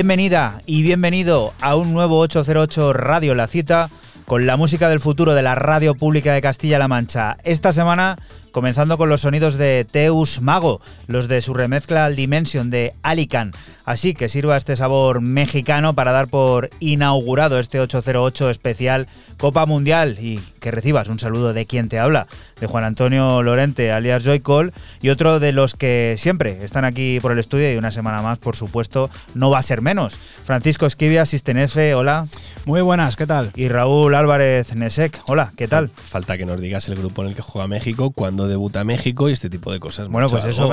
Bienvenida y bienvenido a un nuevo 808 Radio La Cita con la música del futuro de la Radio Pública de Castilla-La Mancha. Esta semana comenzando con los sonidos de Teus Mago, los de su remezcla al Dimension de Alican. Así que sirva este sabor mexicano para dar por inaugurado este 808 especial Copa Mundial y que recibas un saludo de quien te habla, de Juan Antonio Lorente, alias Joycall, y otro de los que siempre están aquí por el estudio y una semana más, por supuesto, no va a ser menos. Francisco Esquivia, Sistenefe, hola. Muy buenas, ¿qué tal? Y Raúl Álvarez Nesek, hola, ¿qué tal? Falta que nos digas el grupo en el que juega México, cuando debuta México y este tipo de cosas. Bueno, pues eso,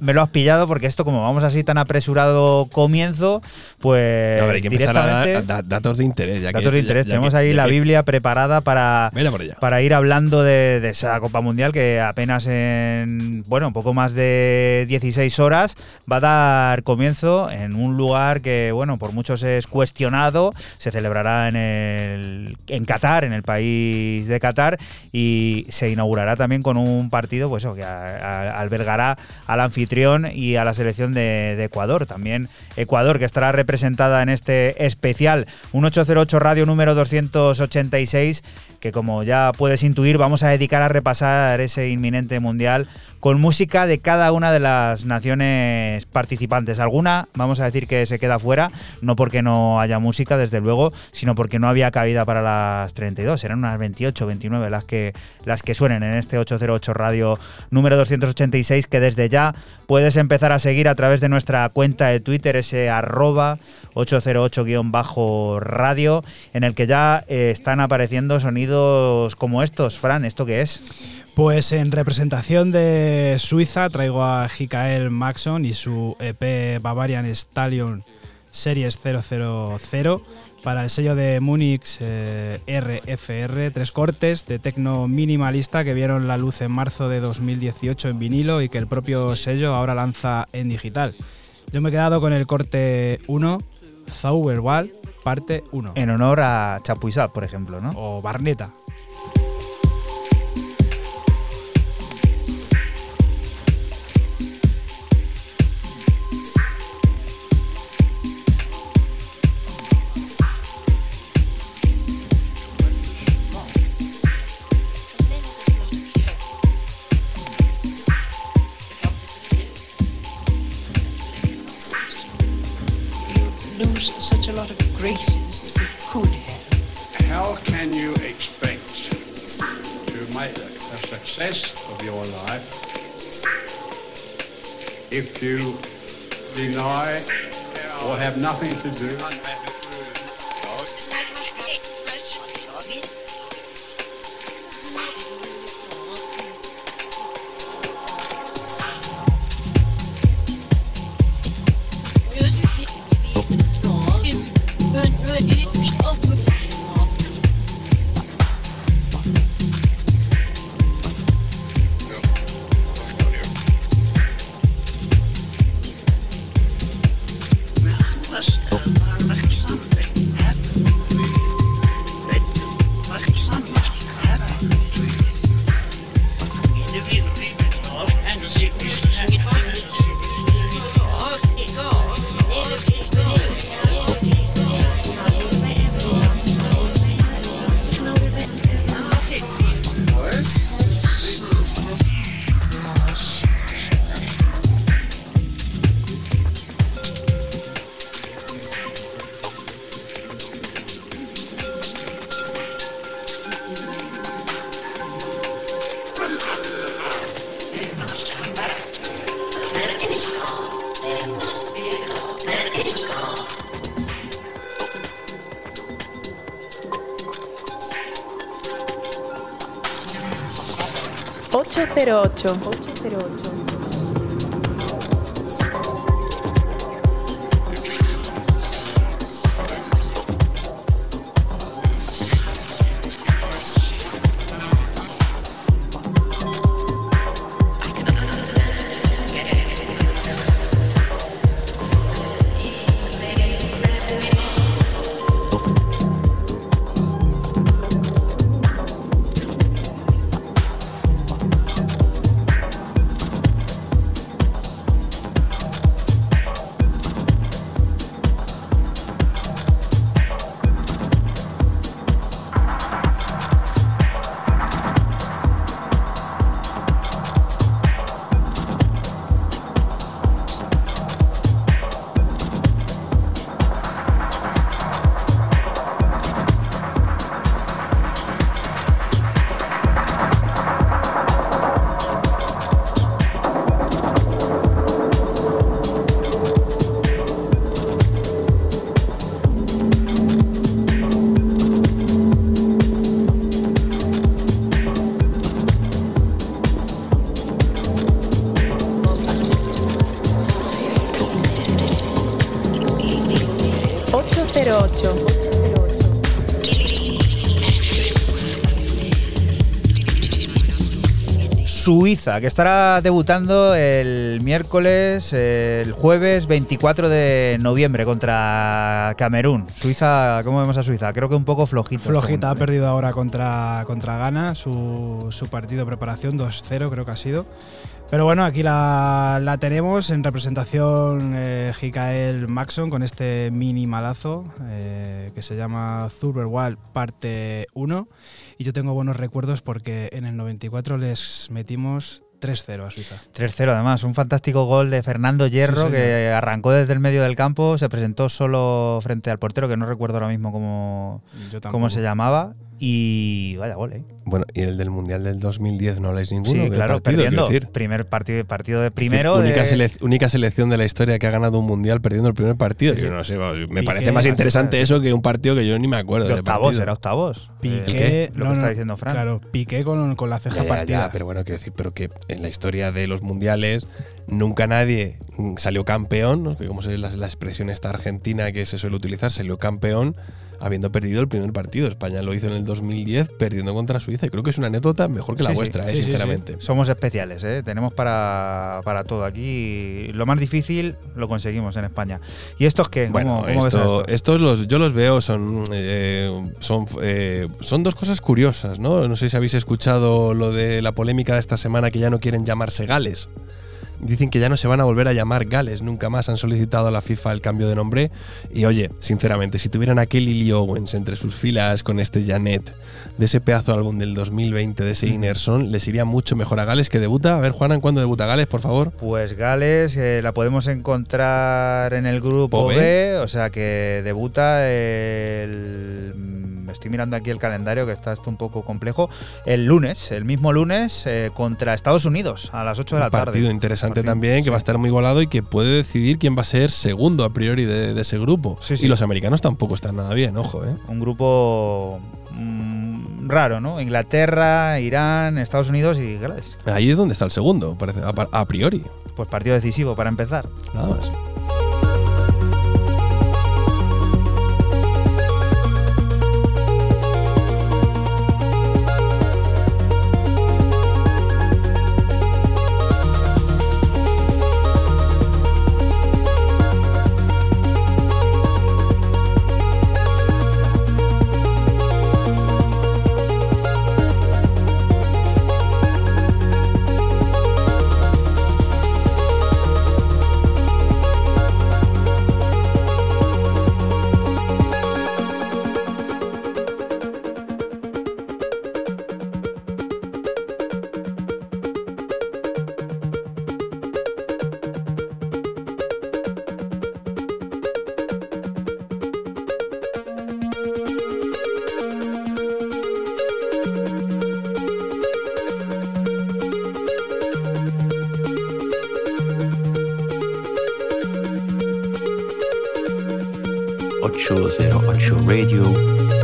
me, lo, has pillado porque esto, como vamos así tan apresurado comienzo, pues. hay que empezar a dar datos de interés. datos de interés. Tenemos ahí la Biblia preparada para para ir hablando de, esa Copa Mundial que apenas en, bueno, un poco más de 16 horas va a dar comienzo en un lugar que, bueno, por muchos es cuestionado, se celebrará en, el, en Qatar, en el país de Qatar, y se inaugurará también con un partido pues, que albergará al anfitrión y a la selección de, de Ecuador. También Ecuador, que estará representada en este especial, un 808 Radio número 286 que como ya puedes intuir vamos a dedicar a repasar ese inminente mundial con música de cada una de las naciones participantes. Alguna, vamos a decir que se queda fuera, no porque no haya música, desde luego, sino porque no había cabida para las 32. Serán unas 28, 29 las que, las que suenen en este 808 Radio número 286, que desde ya puedes empezar a seguir a través de nuestra cuenta de Twitter, ese arroba 808-radio, en el que ya eh, están apareciendo sonidos como estos. Fran, ¿esto qué es? Pues en representación de Suiza traigo a Hikael Maxon y su EP Bavarian Stallion Series 000 para el sello de Munich RFR, eh, tres cortes de tecno minimalista que vieron la luz en marzo de 2018 en vinilo y que el propio sello ahora lanza en digital. Yo me he quedado con el corte 1, Zauberwald, parte 1. En honor a Chapuisat, por ejemplo, ¿no? O Barneta. success of your life. If you deny or have nothing to do Suiza, que estará debutando el miércoles, el jueves 24 de noviembre contra Camerún. Suiza, ¿cómo vemos a Suiza? Creo que un poco flojito. Flojita, ha perdido ahora contra, contra Ghana su, su partido de preparación, 2-0 creo que ha sido. Pero bueno, aquí la, la tenemos en representación eh, Hikael Maxon con este mini malazo eh, que se llama Thurber Wild parte 1. Y yo tengo buenos recuerdos porque en el 94 les metimos 3-0 a Suiza. 3-0 además, un fantástico gol de Fernando Hierro Sí, que arrancó desde el medio del campo, se presentó solo frente al portero, que no recuerdo ahora mismo cómo, cómo se llamaba. Y vaya gol, ¿eh? Bueno, y el del Mundial del 2010 no habláis ninguno. Sí, ¿Qué claro, partido, perdiendo. Primer partido, partido de primero. única, de- selec- única selección de la historia que ha ganado un mundial perdiendo el primer partido. Sí. Yo no sé, me Piqué, parece más interesante eso que un partido que yo ni me acuerdo. de octavos, era octavos. Piqué, lo no, que está diciendo Fran. Claro, Piqué con, con la ceja Ya, partida. ya, pero bueno, quiero decir, pero que en la historia de los mundiales nunca nadie mm, salió campeón, ¿no? que como es la, la expresión esta argentina que se suele utilizar, salió campeón habiendo perdido el primer partido. España lo hizo en el 2010 perdiendo contra Suiza y creo que es una anécdota mejor que la Sí, vuestra, eh, sí, sí, sí. sinceramente. Somos especiales, ¿eh? tenemos para, para todo aquí. Lo más difícil lo conseguimos en España. ¿Y estos qué? Bueno, ¿Cómo, cómo ves a esto- estos? estos los, yo los veo, son, eh, son, eh, son dos cosas curiosas, ¿no? No sé si habéis escuchado lo de la polémica de esta semana que ya no quieren llamarse Gales. Dicen que ya no se van a volver a llamar Gales, nunca más han solicitado a la FIFA el cambio de nombre. Y oye, sinceramente, si tuvieran a Kelly Lee Owens entre sus filas con este Janet de ese pedazo de álbum del 2020 de ese Innerson, les iría mucho mejor a Gales que debuta. A ver, Juanan, ¿cuándo debuta Gales, por favor? Pues Gales eh, la podemos encontrar en el grupo ¿O B, B? o sea que debuta el. mm, Estoy mirando aquí el calendario que está esto un poco complejo. El lunes, el mismo lunes, eh, contra Estados Unidos a las 8 de la tarde. partido interesante También, que va a estar muy golado y que puede decidir quién va a ser segundo a priori de, de ese grupo. Sí, sí. Y los americanos tampoco están nada bien, ojo, ¿eh? Un grupo mm, raro, ¿no? Inglaterra, Irán, Estados Unidos y Gales. Ahí es donde está el segundo, parece, a, a priori. Pues partido decisivo para empezar. Nada más. 808 Radio.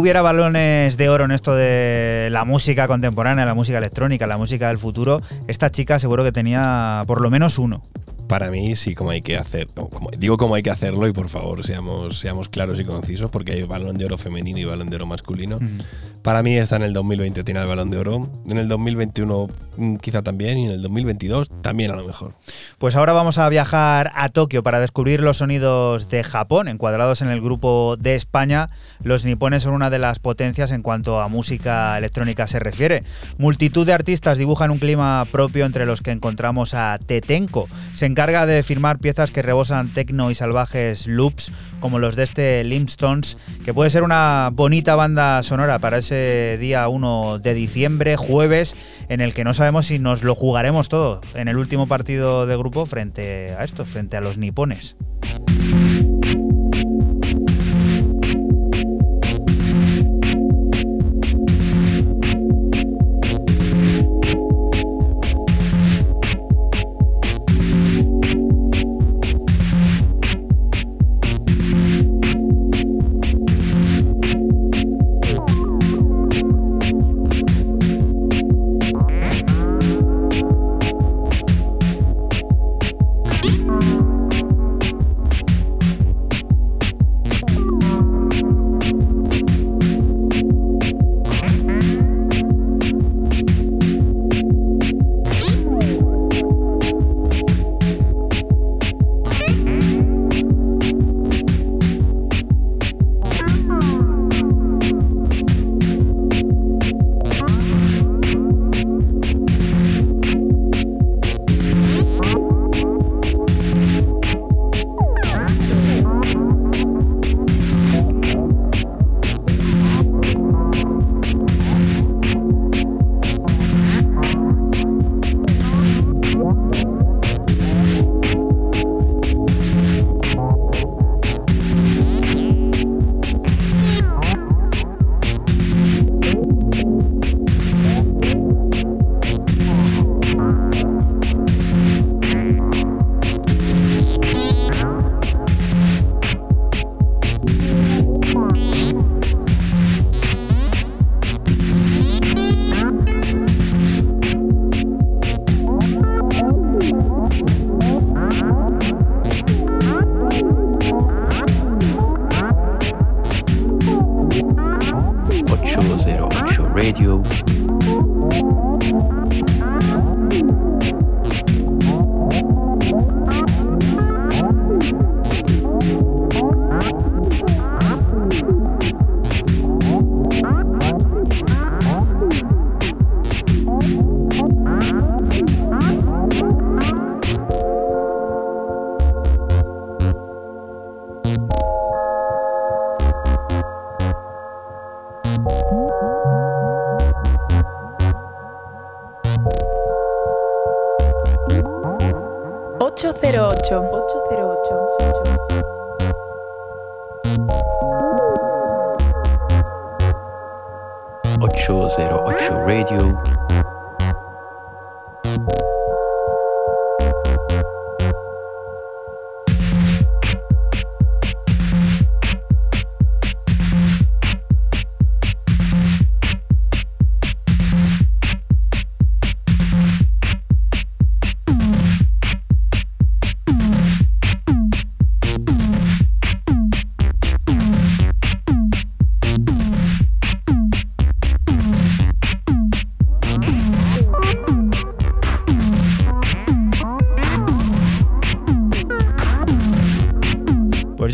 Hubiera balones de oro en esto de la música contemporánea, la música electrónica, la música del futuro, esta chica seguro que tenía por lo menos uno para mí sí como hay que hacer, digo como hay que hacerlo y por favor seamos, seamos claros y concisos porque hay balón de oro femenino y balón de oro masculino. Para mí está en el 2020 tiene el balón de oro, en el 2021 mm, quizá también y en el 2022 también a lo mejor. Pues ahora vamos a viajar a Tokio para descubrir los sonidos de Japón, encuadrados en el grupo de España. Los nipones son una de las potencias en cuanto a música electrónica se refiere. Multitud de artistas dibujan un clima propio entre los que encontramos a Tetenko. Se encarga de firmar piezas que rebosan tecno y salvajes loops, como los de este Limstones, que puede ser una bonita banda sonora para ese día 1 de diciembre, jueves, en el que no sabemos si nos lo jugaremos todo en el último partido de grupo frente a esto, frente a los nipones.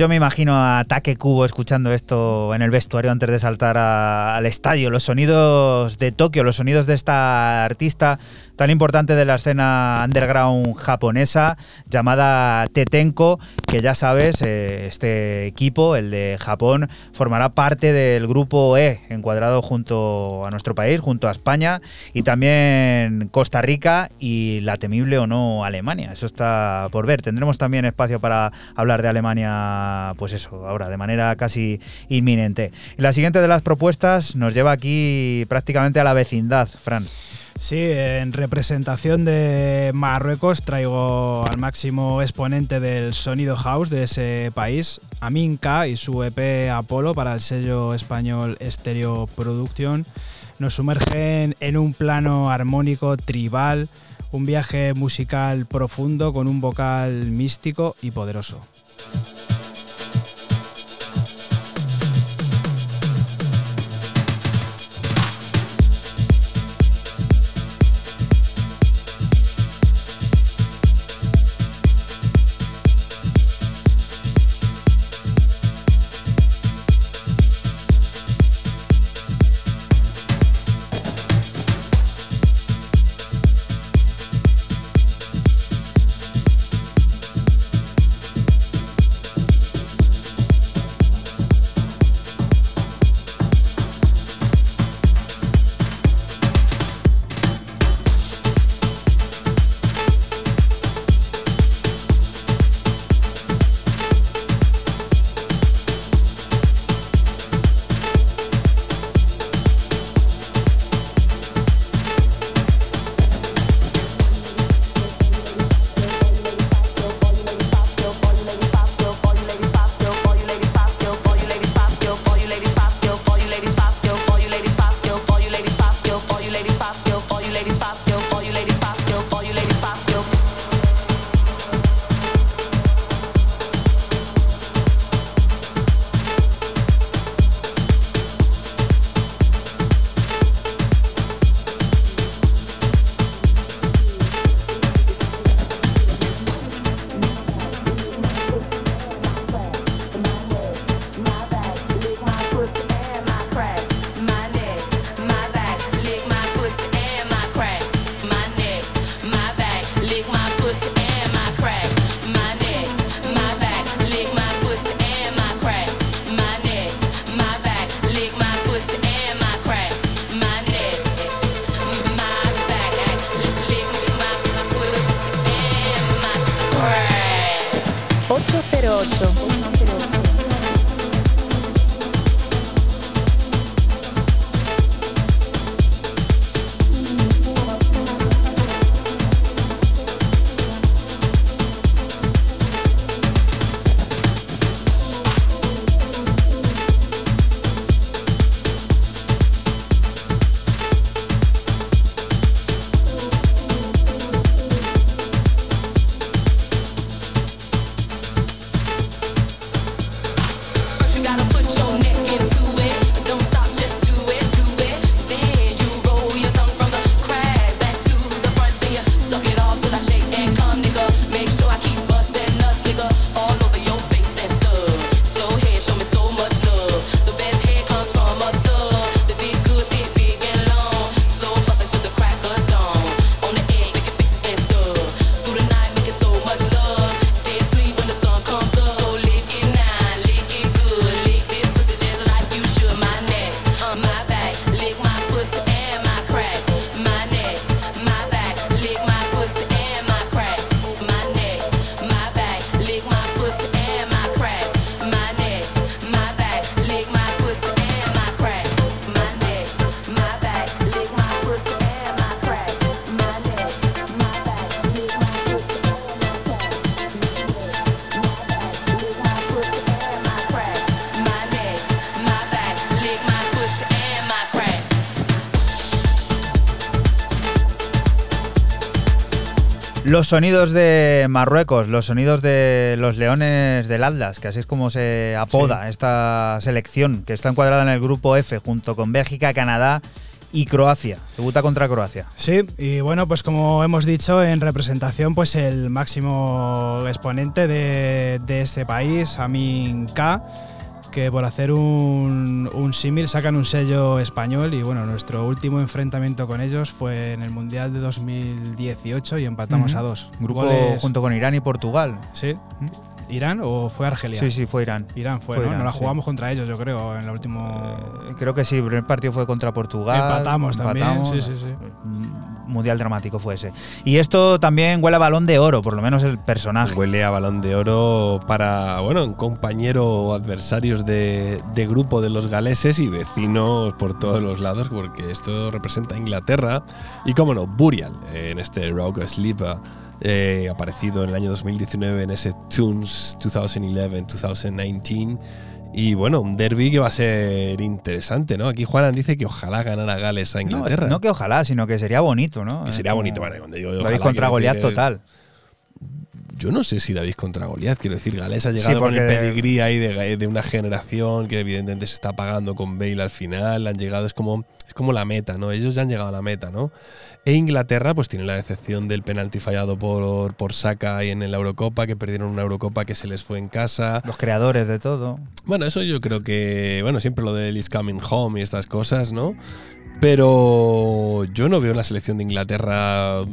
Me imagino a Taque Cubo escuchando esto en el vestuario antes de saltar al estadio. Los sonidos de Tokio, los sonidos de esta artista tan importante de la escena underground japonesa llamada Tetenko, que ya sabes, eh, este equipo, el de Japón, formará parte del grupo E, encuadrado junto a nuestro país, junto a España y también Costa Rica y la temible o no Alemania. Eso está por ver. Tendremos también espacio para hablar de Alemania, pues eso, ahora de manera casi inminente. La siguiente de las propuestas nos lleva aquí prácticamente a la vecindad, Fran. Sí, en representación de Marruecos traigo al máximo exponente del sonido house de ese país, Amin K y su EP Apolo para el sello español Stereo Production. Nos sumergen en un plano armónico tribal, un viaje musical profundo con un vocal místico y poderoso. Los sonidos de Marruecos, los sonidos de los Leones del Atlas, que así es como se apoda esta selección, que está encuadrada en el grupo F junto con Bélgica, Canadá y Croacia. Debuta contra Croacia. Sí, y bueno, pues como hemos dicho, en representación, pues el máximo exponente de, de este país, Amin K que por hacer un, un símil sacan un sello español y bueno, nuestro último enfrentamiento con ellos fue en el Mundial de 2018 y empatamos a dos. Grupo junto con Irán y Portugal. Sí. ¿Irán o fue Argelia? Sí, sí, fue Irán. Irán fue, Fue ¿no? Irán, no la sí. jugamos contra ellos, yo creo, en el último. Eh, creo que sí, el primer partido fue contra Portugal. Empatamos también, empatamos. sí, sí, sí. Mm, Mundial dramático fue ese. Y esto también huele a balón de oro, por lo menos el personaje. Huele a balón de oro para, bueno, un compañero o adversarios de, de grupo de los galeses y vecinos por todos los lados, porque esto representa a Inglaterra. Y cómo no, Burial, en este Rogue Sleeper, eh, aparecido en el año 2019 en ese Tunes 2011-2019. Y bueno, un derby que va a ser interesante, ¿no? Aquí Juanan dice que ojalá ganara Gales a No, Inglaterra. no que ojalá, sino que sería bonito, ¿no? Que sería bonito, vale, cuando digo ojalá, Goliat total. Yo no sé si David contra Goliat, quiero decir, Gales ha llegado Sí, con el pedigrí ahí de, de una generación que evidentemente se está pagando con Bale al final, han llegado, es como, es como la meta, ¿no? Ellos ya han llegado a la meta, ¿no? E Inglaterra pues tiene la decepción del penalti fallado por, por Saka ahí en la Eurocopa, que perdieron una Eurocopa que se les fue en casa. Los creadores de todo. Bueno, eso yo creo que, bueno, siempre lo del is coming home y estas cosas, ¿no? Pero yo no veo en la selección de Inglaterra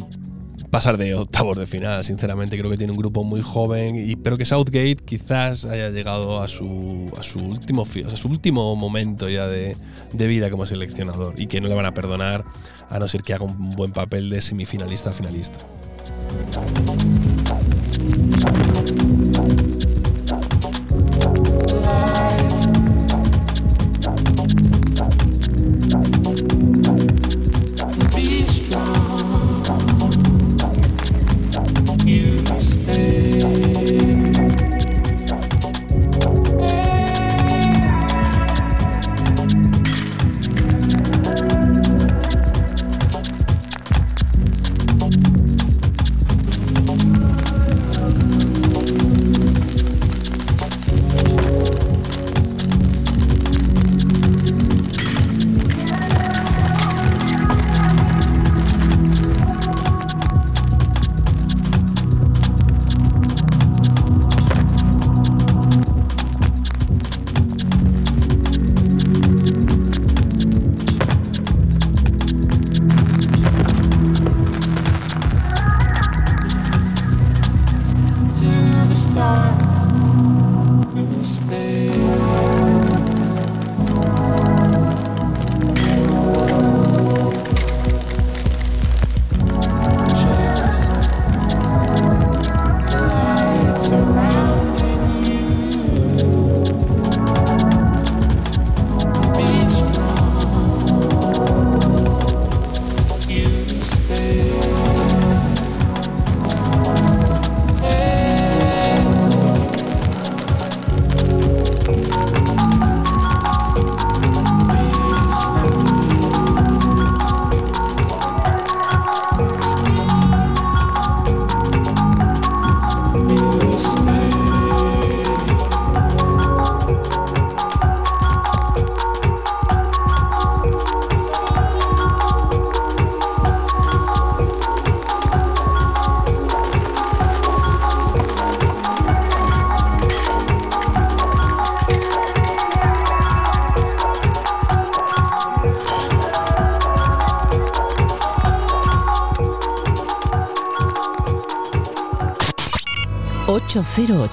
pasar de octavos de final, sinceramente creo que tiene un grupo muy joven y pero que Southgate quizás haya llegado a su, último o su último momento ya de, de vida como seleccionador y que no le van a perdonar a no ser que haga un buen papel de semifinalista a finalista.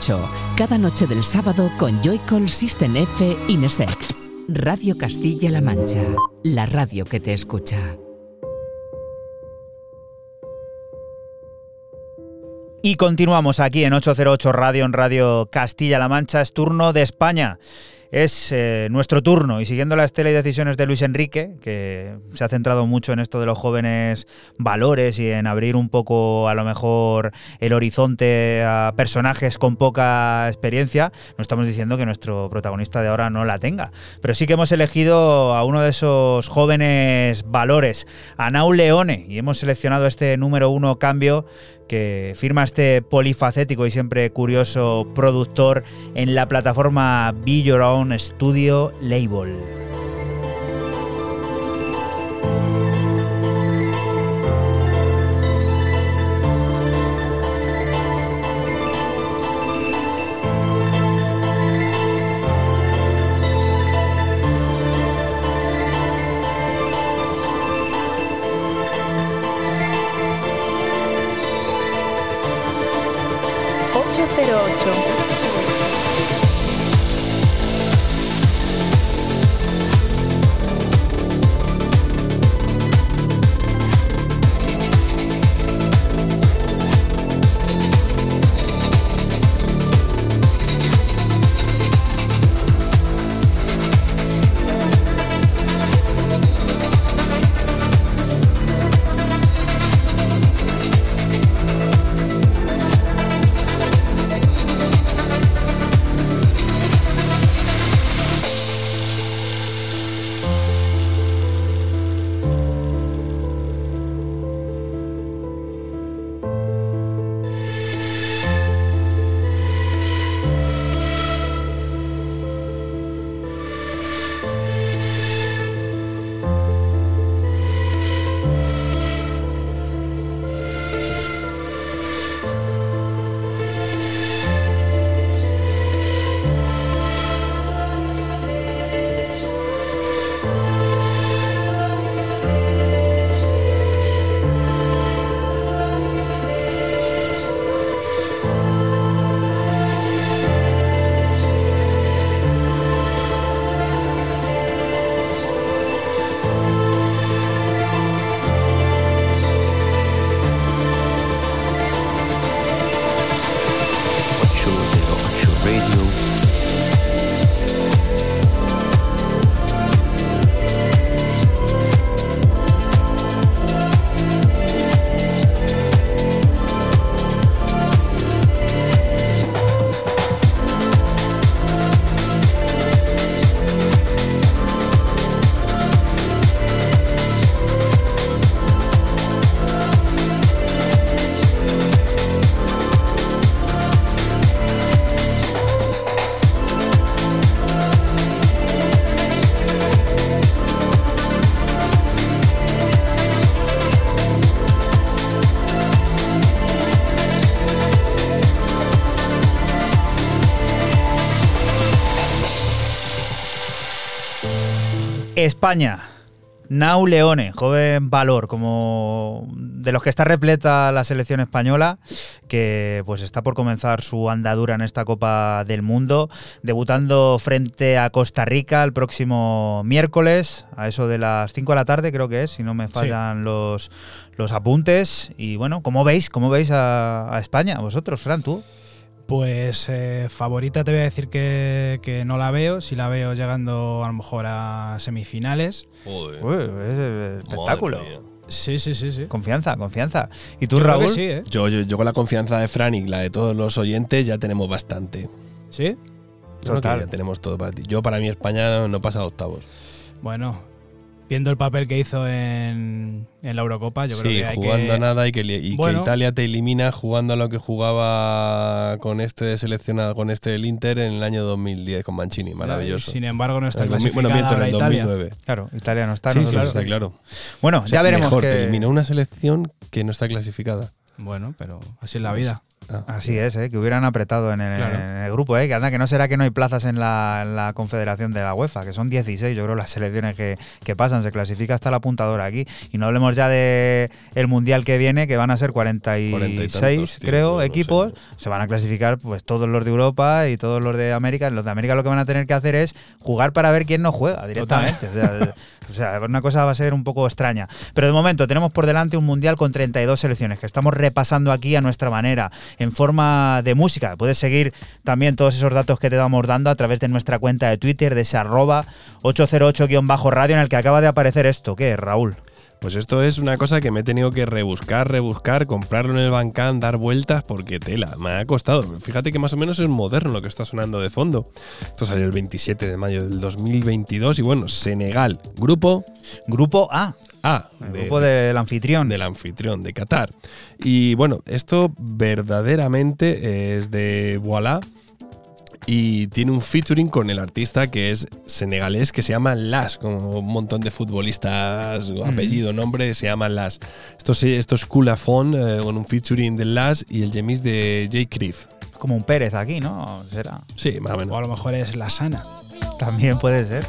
...808... Cada noche del sábado con Joycall System F Inesec. Radio Castilla-La Mancha. La radio que te escucha. Y continuamos aquí en 808 Radio, en Radio Castilla-La Mancha. Es turno de España. Es eh, nuestro turno. Y siguiendo las teledecisiones de Luis Enrique, que se ha centrado mucho en esto de los jóvenes valores y en abrir un poco a lo mejor el horizonte a personajes con poca experiencia, no estamos diciendo que nuestro protagonista de ahora no la tenga, pero sí que hemos elegido a uno de esos jóvenes valores, a Nau Leone, y hemos seleccionado este número uno cambio que firma este polifacético y siempre curioso productor en la plataforma Be Your Own Studio Label. España. Nau Leone, joven valor, como de los que está repleta la selección española, que pues está por comenzar su andadura en esta Copa del Mundo, debutando frente a Costa Rica el próximo miércoles, a eso de las 5 de la tarde creo que es, si no me fallan los, los apuntes. Y bueno, ¿cómo veis? ¿Cómo veis a, a España? Vosotros, Fran, tú. Pues eh, favorita te voy a decir que, no la veo, si la veo llegando a lo mejor a semifinales. Uy, espectáculo. Sí, sí, sí, sí. Confianza, confianza. ¿Y tú, Raúl? Sí, ¿eh? yo, yo, con la confianza de Fran y la de todos los oyentes ya tenemos bastante. ¿Sí? Total. ya tenemos todo para ti. Yo para mí España no pasa a octavos. Bueno, viendo el papel que hizo en, la Eurocopa, yo creo que hay jugando a nada y, que, Italia te elimina jugando a lo que jugaba con este seleccionado, con este el Inter en el año 2010 con Mancini, maravilloso. sin embargo, no está clasificada bueno, en el 2009. Claro, Italia no está. Sí, sí, está claro. Bueno, ya veremos mejor, que te elimina una selección que no está clasificada. Bueno, pero así es la vida. Ah. Así es, ¿eh? que hubieran apretado en el, grupo, ¿eh? que anda, que no será que no hay plazas en la, confederación de la UEFA, que son 16, yo creo, las selecciones que, pasan, se clasifica hasta la apuntadora aquí. Y no hablemos ya de el mundial que viene, que van a ser 46, creo, equipos, se van a clasificar pues todos los de Europa y todos los de América. Los de América lo que van a tener que hacer es jugar para ver quién no juega directamente. O sea, una cosa va a ser un poco extraña. Pero de momento tenemos por delante un mundial con 32 selecciones que estamos repasando aquí a nuestra manera en forma de música. Puedes seguir también todos esos datos que te vamos dando a través de nuestra cuenta de Twitter, de ese arroba 808-radio en el que acaba de aparecer esto. ¿Qué es, Raúl? Pues esto es una cosa que me he tenido que rebuscar, rebuscar, comprarlo en el Bancán, dar vueltas, porque tela, me ha costado. Fíjate que más o menos es moderno lo que está sonando de fondo. Esto salió el 27 de mayo del 2022 y bueno, Senegal, grupo... Grupo A. Ah, el grupo del anfitrión. Del anfitrión, de Qatar. Y bueno, esto verdaderamente es de Voilà. Y tiene un featuring con el artista que es senegalés que se llama Las, como un montón de futbolistas, apellido, nombre, se llaman Las. Esto, esto es Kulafon eh, con un featuring de Las y el gemis de Jay Criff. Como un Pérez aquí, ¿no? ¿Será? Sí, más o menos. O a lo mejor es La Sana. También puede ser.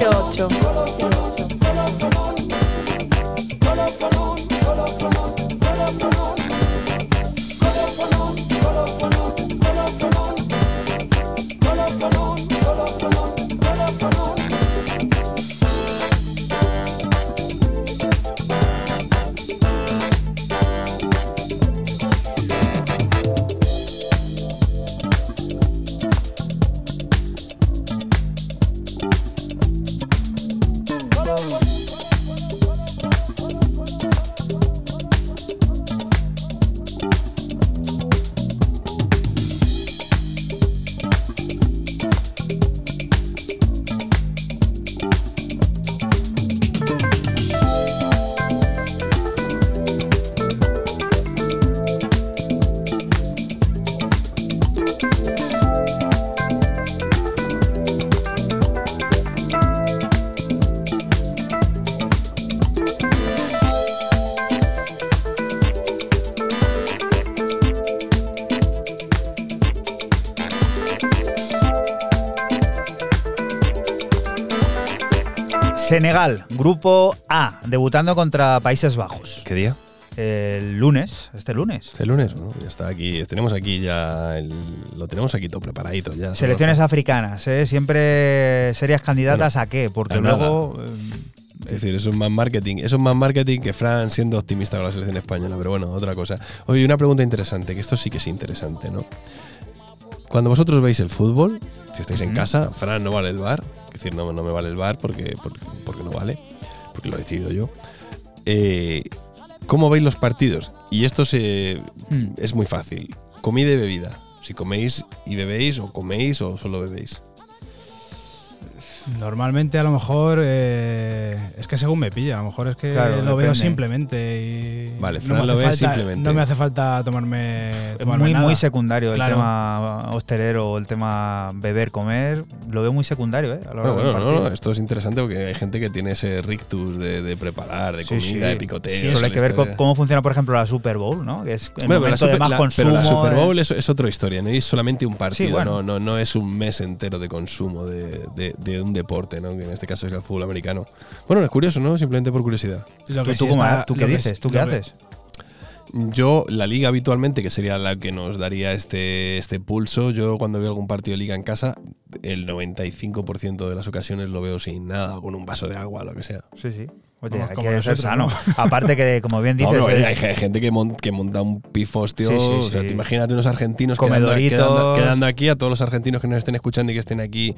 08. Senegal, grupo A, debutando contra Países Bajos. ¿Qué día? El lunes, este lunes. Este lunes, ¿no? Ya está aquí, tenemos aquí ya, lo tenemos aquí todo preparadito ya. Selecciones africanas, ¿eh? Siempre serías candidatas a qué, porque luego... Eh, es decir, eso es más marketing. Eso es más marketing que Fran siendo optimista con la selección española. Pero bueno, otra cosa. Oye, una pregunta interesante, que esto sí que es interesante, ¿no? Cuando vosotros veis el fútbol, si estáis en casa, Fran no vale el bar, es decir, no, no me vale el bar porque, vale, porque lo he decidido yo. Eh, ¿Cómo veis los partidos? Y esto se, hmm. es muy fácil. Comida y bebida. Si coméis y bebéis, o coméis o solo bebéis. Normalmente a lo mejor eh, es que según me pilla, a lo mejor es que lo veo simplemente y vale, no lo ve simplemente. No me hace falta tomarme, muy muy secundario el tema hostelero, el tema beber, comer, lo veo muy secundario, ¿eh? bueno, no, esto es interesante porque hay gente que tiene ese rictus de, preparar, de comida, de picoteo. Sí, solo hay que ver cómo funciona, por ejemplo, la Super Bowl, ¿no? Que es el momento de más consumo. Pero la Super Bowl es, es, otra historia, no es solamente un partido, no, no, no es un mes entero de consumo de, de un deporte, ¿no? que en este caso es el fútbol americano. Bueno, es curioso, ¿no? Simplemente por curiosidad. ¿Tú, qué dices? ¿Tú qué haces? Yo, la liga habitualmente, que sería la que nos daría este, este pulso, yo cuando veo algún partido de liga en casa, el 95% de las ocasiones lo veo sin nada, con un vaso de agua, lo que sea. Sí, sí. Oye, hay que ser sano. Aparte que, como bien dices… hay, gente que, que, monta un pifostio. o sea, te imagínate unos argentinos quedando, quedando, quedando, aquí, a todos los argentinos que nos estén escuchando y que estén aquí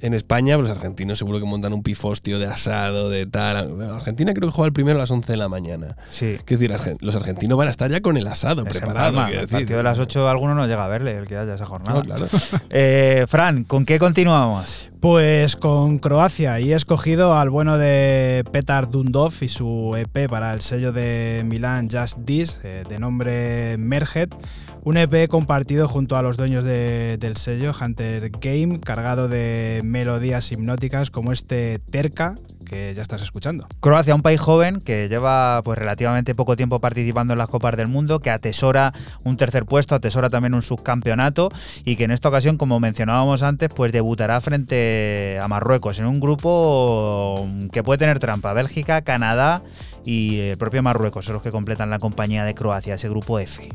en España, pues los argentinos seguro que montan un pifostio de asado, de tal. Argentina creo que juega el primero a las 11 de la mañana. Sí. Quiero decir, los argentinos van a estar ya con el asado preparado. el partido de las 8 alguno no llega a verle, el que haya esa jornada. claro. eh, Fran, ¿con qué continuamos? Pues con Croacia y he escogido al bueno de Petar Dundov y su EP para el sello de Milán Just This, eh, de nombre Merget. Un EP compartido junto a los dueños del sello Hunter Game, cargado de melodías hipnóticas como este Terca, que ya estás escuchando. Croacia, un país joven que lleva pues relativamente poco tiempo participando en las Copas del Mundo, que atesora un tercer puesto, atesora también un subcampeonato y que en esta ocasión, como mencionábamos antes, pues debutará frente a Marruecos en un grupo que puede tener trampa. Bélgica, Canadá y el propio Marruecos son los que completan la compañía de Croacia, ese grupo F.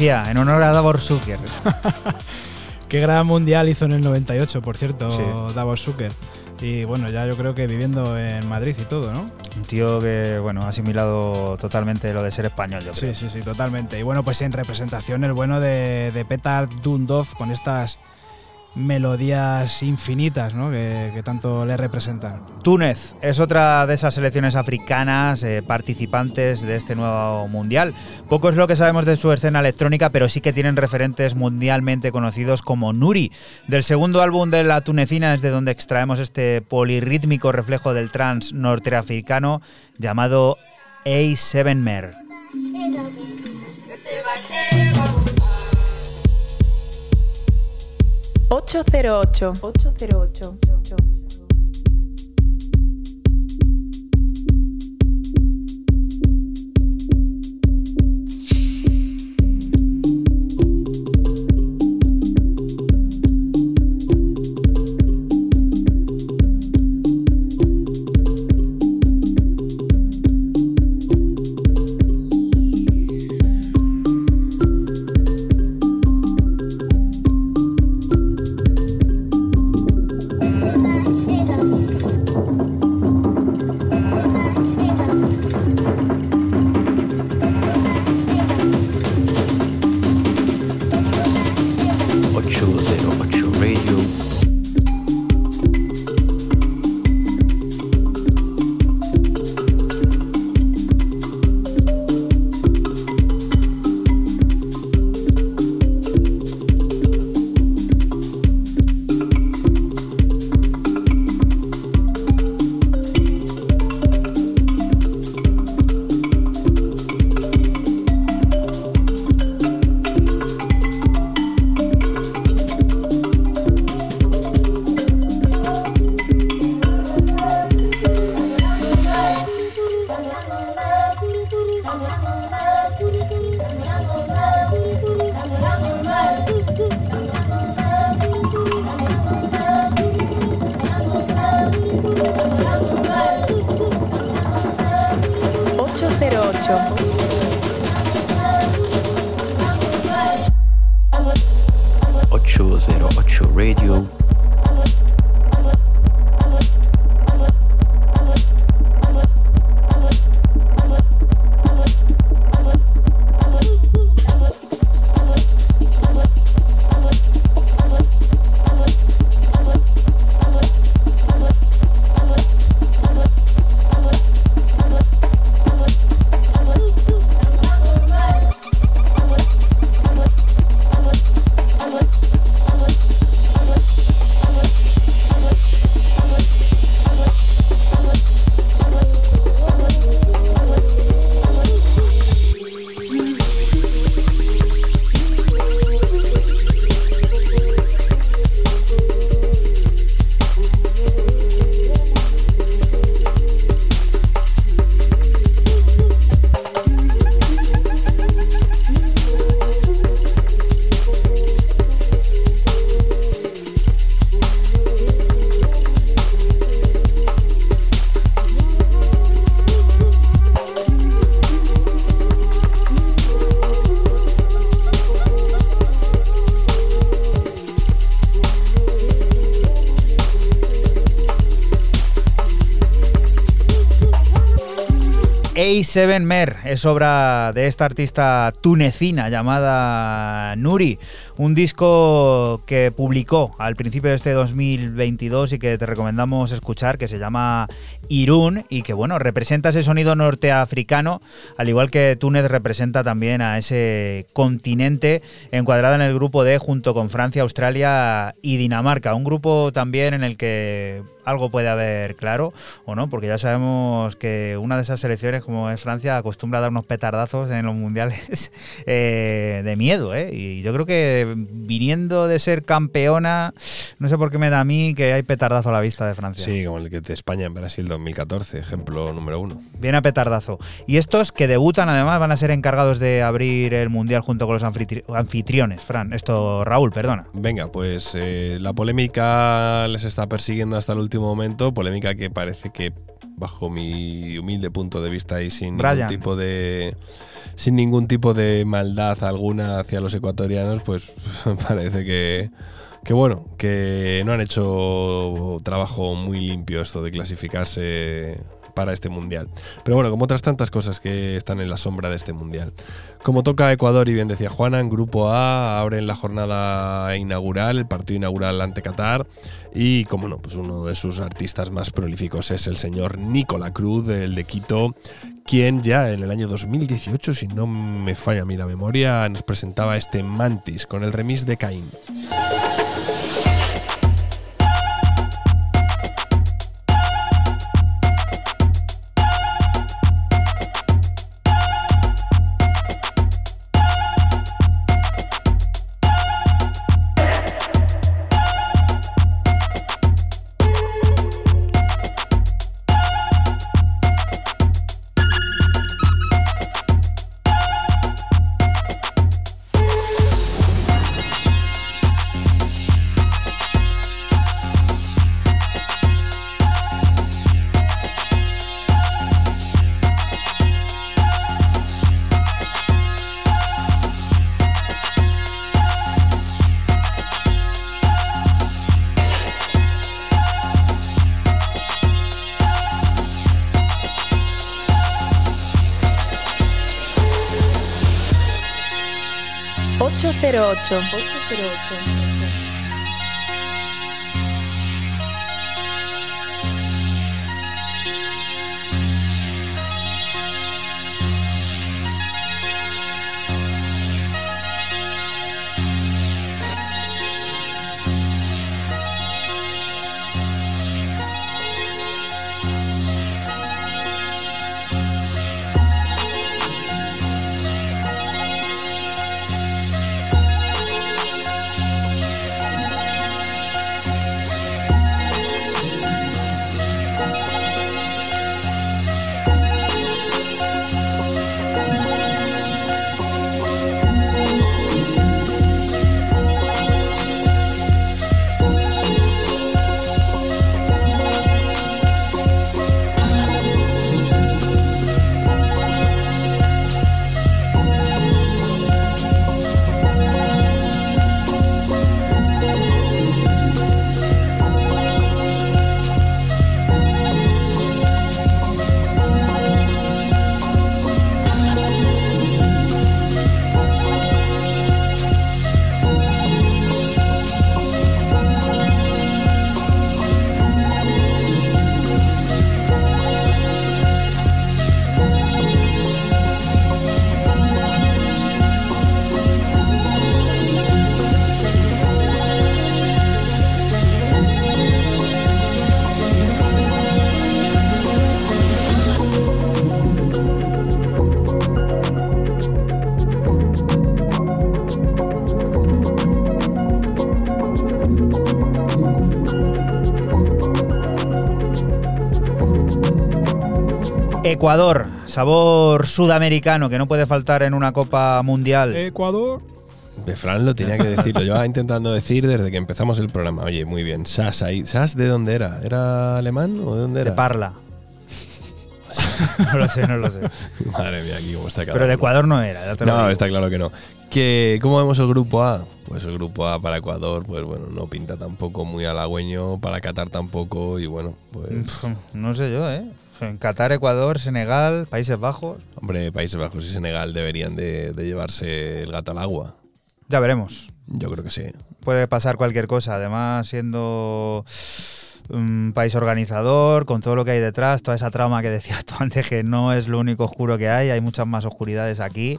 En honor a Davor Zucker. Qué gran mundial hizo en el 98, por cierto, Sí. Davos Zucker. Y bueno, ya yo creo que viviendo en Madrid y todo, ¿no? Un tío que, bueno, ha asimilado totalmente lo de ser español, yo creo. Sí, sí, sí, totalmente. Y bueno, pues en representación el bueno de, de Petar Dundov con estas melodías infinitas, ¿no? Que, que tanto le representan. Túnez es otra de esas selecciones africanas eh, participantes de este nuevo mundial. Poco es lo que sabemos de su escena electrónica, pero sí que tienen referentes mundialmente conocidos como Nuri. Del segundo álbum de la tunecina es de donde extraemos este polirrítmico reflejo del trance norteafricano llamado A7 Mer. 808. 808. A7 Mer es obra de esta artista tunecina llamada Nuri, un disco que publicó al principio de este 2022 y que te recomendamos escuchar, que se llama Irún y que bueno, representa ese sonido norteafricano, al igual que Túnez representa también a ese continente encuadrado en el grupo D junto con Francia, Australia y Dinamarca, un grupo también en el que algo puede haber claro o no, porque ya sabemos que una de esas selecciones como es Francia acostumbra a dar unos petardazos en los mundiales eh, de miedo, ¿eh? Y yo creo que viniendo de ser campeona, no sé por qué me da a mí que hay petardazo a la vista de Francia. Sí, como el que de España en Brasil 2014, ejemplo número uno. Viene a petardazo. Y estos que debutan además van a ser encargados de abrir el mundial junto con los anfitri- anfitriones. Fran, esto Raúl, perdona. Venga, pues eh, la polémica les está persiguiendo hasta el último momento, polémica que parece que bajo mi humilde punto de vista y sin Brian. ningún tipo de sin ningún tipo de maldad alguna hacia los ecuatorianos, pues parece que, que bueno, que no han hecho trabajo muy limpio esto de clasificarse para este mundial. Pero bueno, como otras tantas cosas que están en la sombra de este mundial. Como toca Ecuador y bien decía Juana, en Grupo A abren la jornada inaugural, el partido inaugural ante Qatar. Y como no, pues uno de sus artistas más prolíficos es el señor Nicola Cruz, el de Quito, quien ya en el año 2018, si no me falla a mí la memoria, nos presentaba este Mantis con el remix de Caín. 808. Ecuador, sabor sudamericano que no puede faltar en una Copa Mundial. Ecuador. De Fran lo tenía que decir, lo llevaba intentando decir desde que empezamos el programa. Oye, muy bien. Sas ahí. ¿Sas de dónde era? ¿Era alemán o de dónde era? De Parla. no lo sé, no lo sé. Madre mía, aquí cómo está Pero de Ecuador no era. no, está claro que no. ¿Qué, ¿Cómo vemos el grupo A? Pues el grupo A para Ecuador, pues bueno, no pinta tampoco muy halagüeño, para Qatar tampoco, y bueno, pues. No sé yo, ¿eh? En Qatar, Ecuador, Senegal, Países Bajos. Hombre, Países Bajos y Senegal deberían de, llevarse el gato al agua. Ya veremos. Yo creo que sí. Puede pasar cualquier cosa. Además, siendo un país organizador, con todo lo que hay detrás, toda esa trama que decías tú antes, que no es lo único oscuro que hay, hay muchas más oscuridades aquí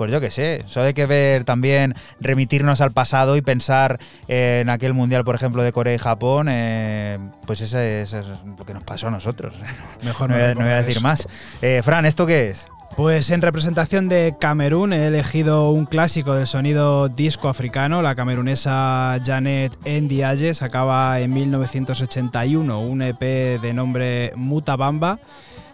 pues yo qué sé, eso hay que ver también, remitirnos al pasado y pensar en aquel mundial, por ejemplo, de Corea y Japón, eh, pues ese, es lo que nos pasó a nosotros. Mejor no, voy, a decir más. Eh, Fran, ¿esto qué es? Pues en representación de Camerún he elegido un clásico del sonido disco africano, la camerunesa Janet Ndiaye, sacaba en 1981 un EP de nombre Mutabamba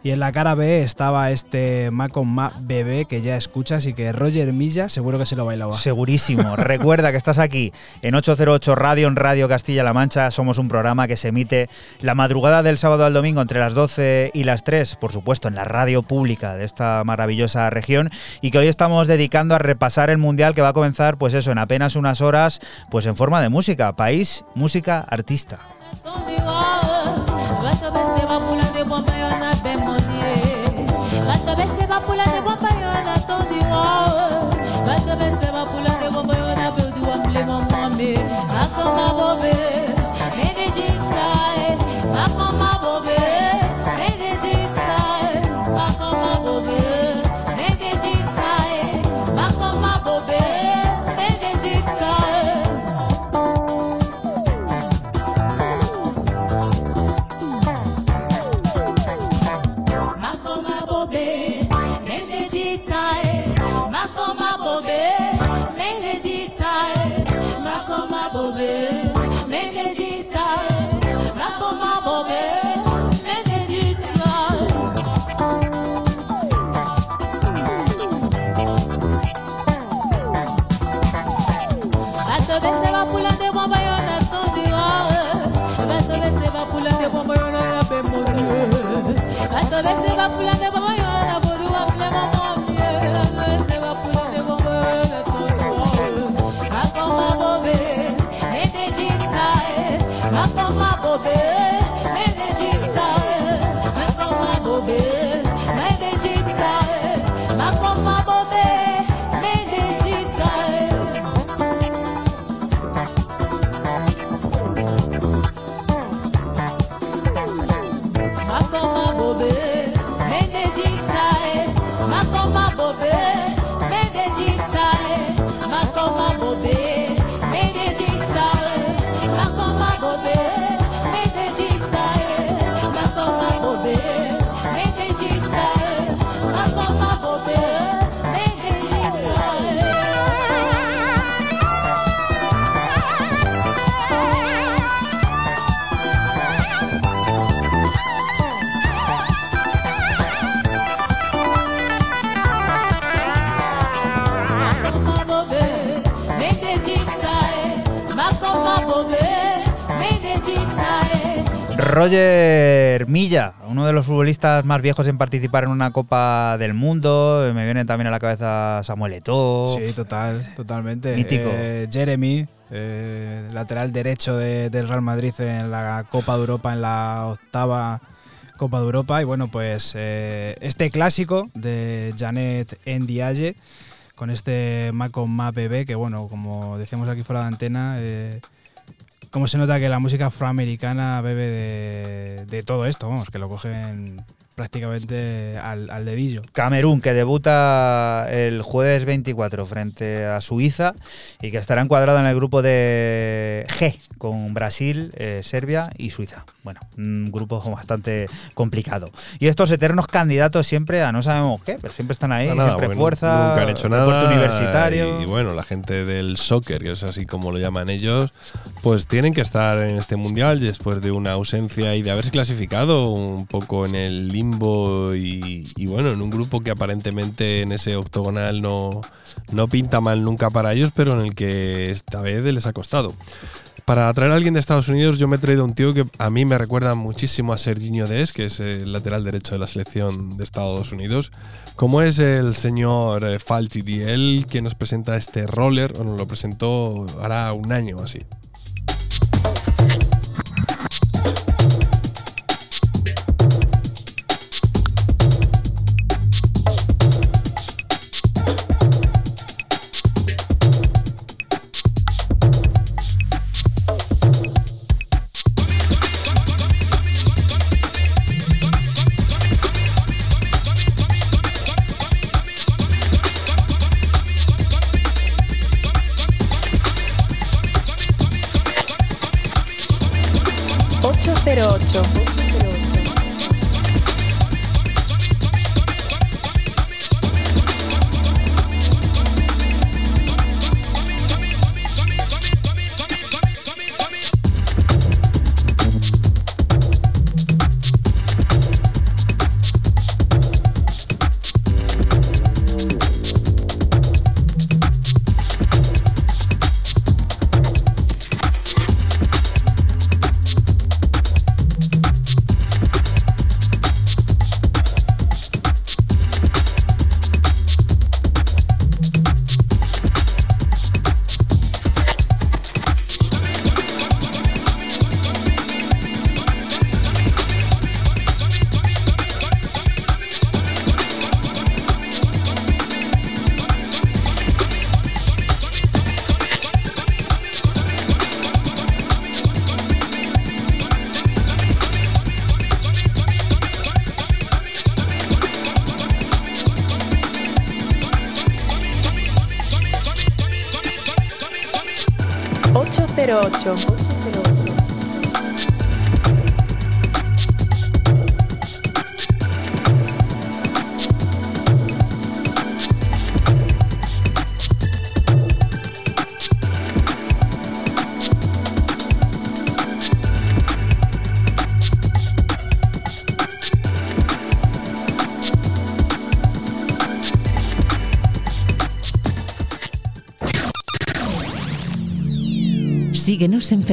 Y en la cara B estaba este Macon Ma Bebé que ya escuchas y que Roger Milla seguro que se lo bailaba. Segurísimo. Recuerda que estás aquí en 808 Radio, en Radio Castilla-La Mancha. Somos un programa que se emite la madrugada del sábado al domingo entre las 12 y las 3, por supuesto, en la radio pública de esta maravillosa región y que hoy estamos dedicando a repasar el Mundial que va a comenzar, pues eso, en apenas unas horas, pues en forma de música. País, música, artista. Roger Milla, uno de los futbolistas más viejos en participar en una Copa del Mundo. Me viene también a la cabeza Samuel Eto'o. Sí, total, totalmente. Mítico. Eh, Jeremy, eh, lateral derecho del Real Madrid en la Copa de Europa, en la octava Copa de Europa. Y bueno, pues eh, este clásico de Janet Ndiaye con este Macon Ma Bebé, que bueno, como decíamos aquí fuera de antena, cómo se nota que la música afroamericana bebe de, todo esto, vamos, que lo cogen prácticamente al, al, dedillo. Camerún, que debuta el jueves 24 frente a Suiza y que estará encuadrado en el grupo de G con Brasil, eh, Serbia y Suiza. Bueno, un grupo bastante complicado. Y estos eternos candidatos siempre a no sabemos qué, pero siempre están ahí, siempre fuerza, nunca han hecho nada, universitario. Y, bueno, la gente del soccer, que es así como lo llaman ellos, pues tienen que estar en este mundial después de una ausencia y de haberse clasificado un poco en el y, bueno, en un grupo que aparentemente en ese octogonal no, no pinta mal nunca para ellos, pero en el que esta vez les ha costado. Para traer a alguien de Estados Unidos, yo me he traído un tío que a mí me recuerda muchísimo a Serginho Des, que es el lateral derecho de la selección de Estados Unidos, como es el señor eh, Falti Diel, que nos presenta este roller, o nos lo presentó hará un año así.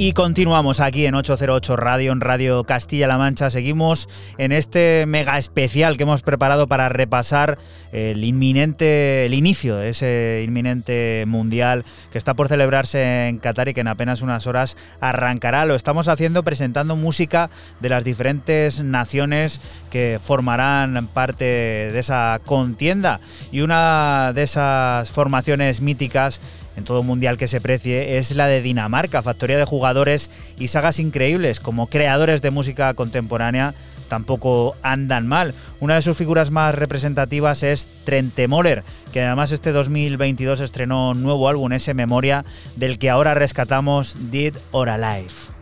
Y continuamos aquí en 808 Radio, en Radio Castilla-La Mancha. Seguimos en este mega especial que hemos preparado para repasar el inminente, el inicio de ese inminente mundial que está por celebrarse en Qatar y que en apenas unas horas arrancará. Lo estamos haciendo presentando música de las diferentes naciones que formarán parte de esa contienda. Y una de esas formaciones míticas en todo mundial que se precie es la de Dinamarca, factoría de jugadores y sagas increíbles como creadores de música contemporánea tampoco andan mal. Una de sus figuras más representativas es Trente Moller, que además este 2022 estrenó un nuevo álbum, ese Memoria, del que ahora rescatamos Dead or Alive.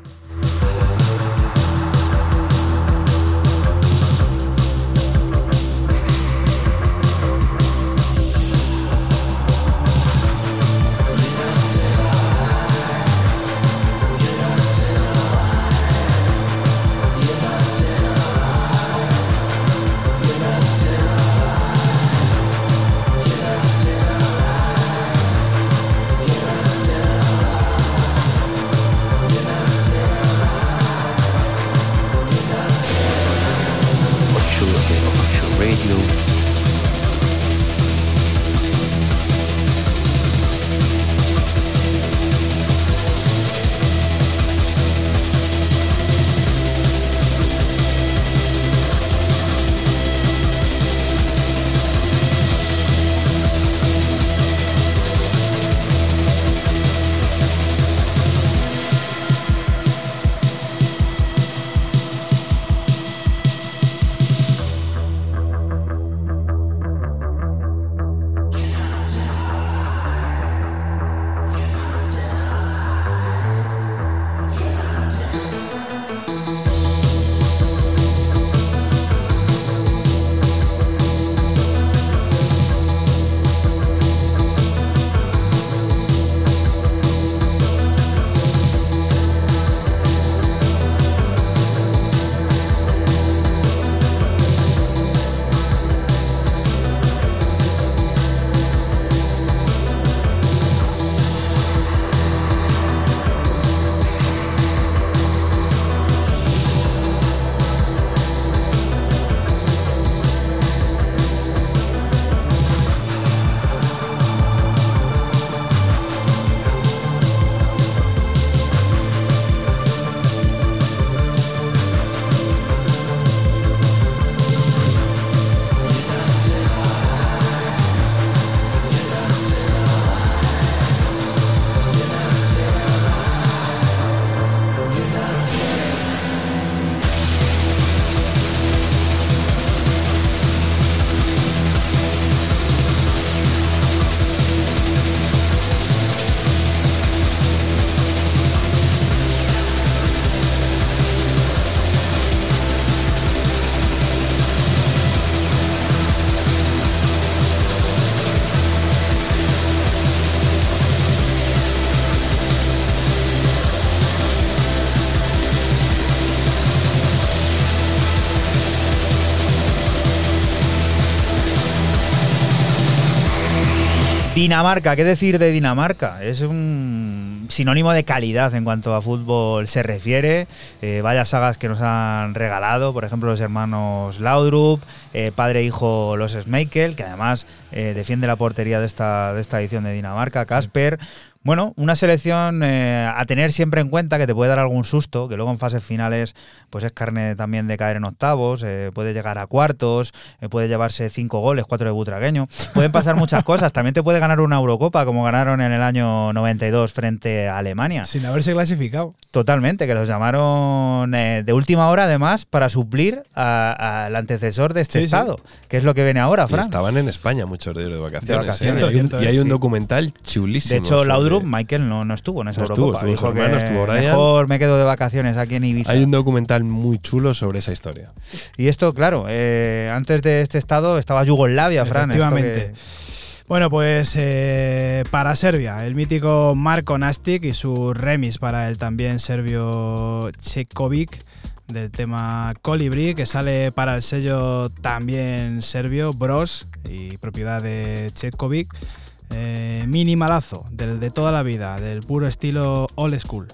Dinamarca, ¿qué decir de Dinamarca? Es un sinónimo de calidad en cuanto a fútbol se refiere. Eh, vaya sagas que nos han regalado, por ejemplo, los hermanos Laudrup, eh, padre e hijo los Smeichel, que además eh, defiende la portería de esta, de esta edición de Dinamarca, Casper Bueno, una selección eh, a tener siempre en cuenta que te puede dar algún susto, que luego en fases finales pues es carne también de caer en octavos, eh, puede llegar a cuartos, eh, puede llevarse cinco goles, cuatro de Butragueño. Pueden pasar muchas cosas. También te puede ganar una Eurocopa como ganaron en el año 92 frente a Alemania. Sin haberse clasificado. Totalmente, que los llamaron eh, de última hora además para suplir a- al antecesor de este Sí, sí. estado, que es lo que viene ahora, Y Fran. estaban en España muchos de ellos de vacaciones. De vacaciones. Y hay un- y hay un documental chulísimo. De hecho, sobre- Michael, no, no estuvo en esa No estuvo, Eurocopa. estuvo su Dijo hermano, que estuvo Brian. mejor me quedo de vacaciones aquí en Ibiza. Hay un documental muy chulo sobre esa historia. Y esto, claro, eh, antes de este estado estaba Yugoslavia, Fran. Efectivamente. Bueno, pues eh, para Serbia, el mítico Marko Nastic y su remix para el también serbio Chekovic del tema Colibri, que sale para el sello también serbio Bros y propiedad de Chetkovic. Eh, minimalazo, del de toda la vida, del puro estilo old school.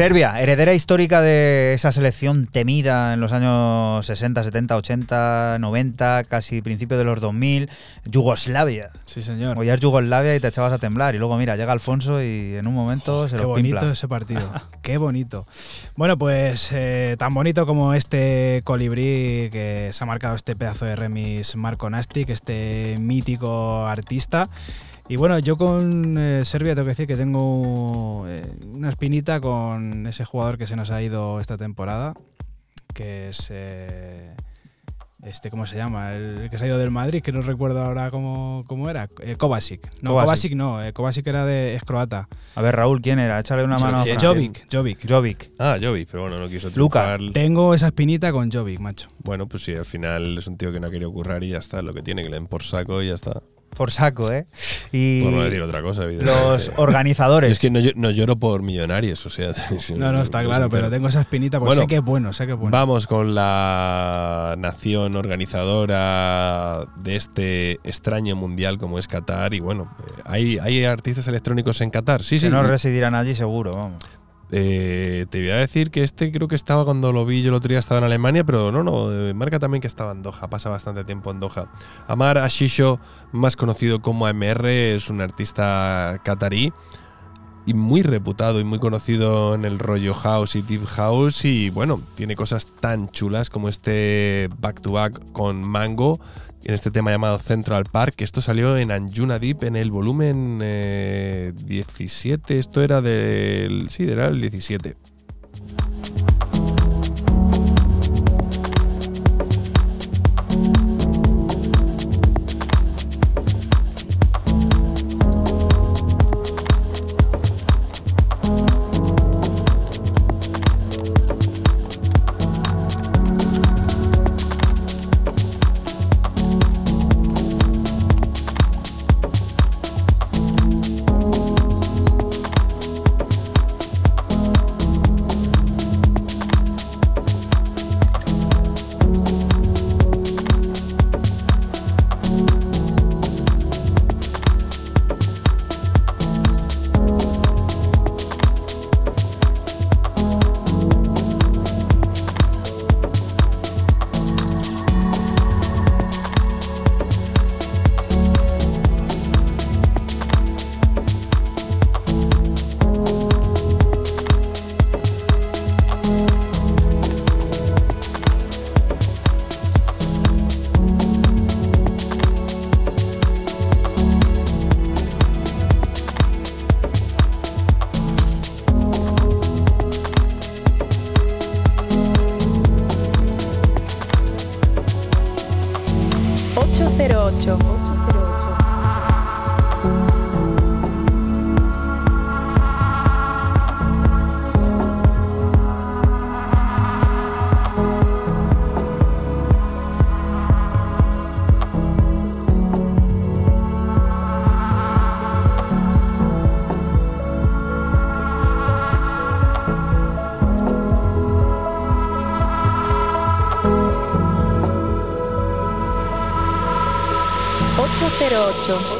Serbia, heredera histórica de esa selección temida en los años 60, 70, 80, 90, casi principios de los 2000. Yugoslavia. Sí, señor. Oías Yugoslavia y te echabas a temblar. Y luego, mira, llega Alfonso y en un momento se Qué lo bonito pimpla. ese partido. Qué bonito. Bueno, pues eh, tan bonito como este colibrí que se ha marcado este pedazo de remis Marco Nastic, este mítico artista. Y bueno, yo con eh, Serbia tengo que decir que tengo eh, una espinita con ese jugador que se nos ha ido esta temporada, que es... eh, este, ¿cómo se llama? El que se ha ido del Madrid, que no recuerdo ahora cómo, cómo era. Eh, Kovacic. No, Kovacic. Kovacic, no. eh, Kovacic era de, es croata. A ver, Raúl, ¿quién era? Échale una mano a. Jovic, Jovic. Jovic. Ah, Jovi, pero bueno, no quiso triunfar. Tengo esa espinita con Jovic, macho. Bueno, pues sí, al final es un tío que no ha querido currar y ya está. Lo que tiene, que le den por saco y ya está. Por saco, ¿eh? Y Por no decir otra cosa, evidentemente. los organizadores. Es que no, no lloro por millonarios, o sea. si No, no, está claro, pero tengo esa espinita porque Bueno, sé que es bueno, sé que es bueno. Vamos con la nación organizadora de este extraño mundial como es Qatar. Y bueno, eh, ¿hay, ¿hay artistas electrónicos en Qatar? Sí, que sí. no residirán allí seguro, vamos. Eh, te voy a decir que este creo que estaba cuando lo vi yo el otro día estaba en Alemania, pero no, no, eh, marca también que estaba en Doha, pasa bastante tiempo en Doha. Amar Ashisho, más conocido como AMR, es un artista catarí y muy reputado y muy conocido en el rollo house y deep house y bueno, tiene cosas tan chulas como este back to back con Mango en este tema llamado Central Park, esto salió en Anjuna Deep en el volumen eh, 17, esto era del sí, era el 17. Cero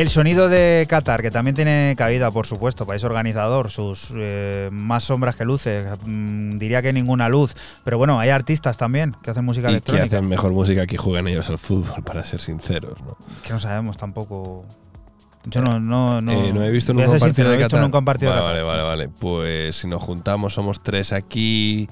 El sonido de Qatar, que también tiene cabida, por supuesto, país organizador, sus eh, más sombras que luces, mm, diría que ninguna luz, pero bueno, hay artistas también que hacen música Y que electrónica, hacen mejor música que juegan ellos al fútbol, para ser sinceros. ¿no? que no sabemos tampoco. Yo no, no, no, Eh, no he visto nunca un partido de no he visto Qatar. nunca un partido de Qatar. vale, vale, vale. Pues si nos juntamos, somos tres aquí.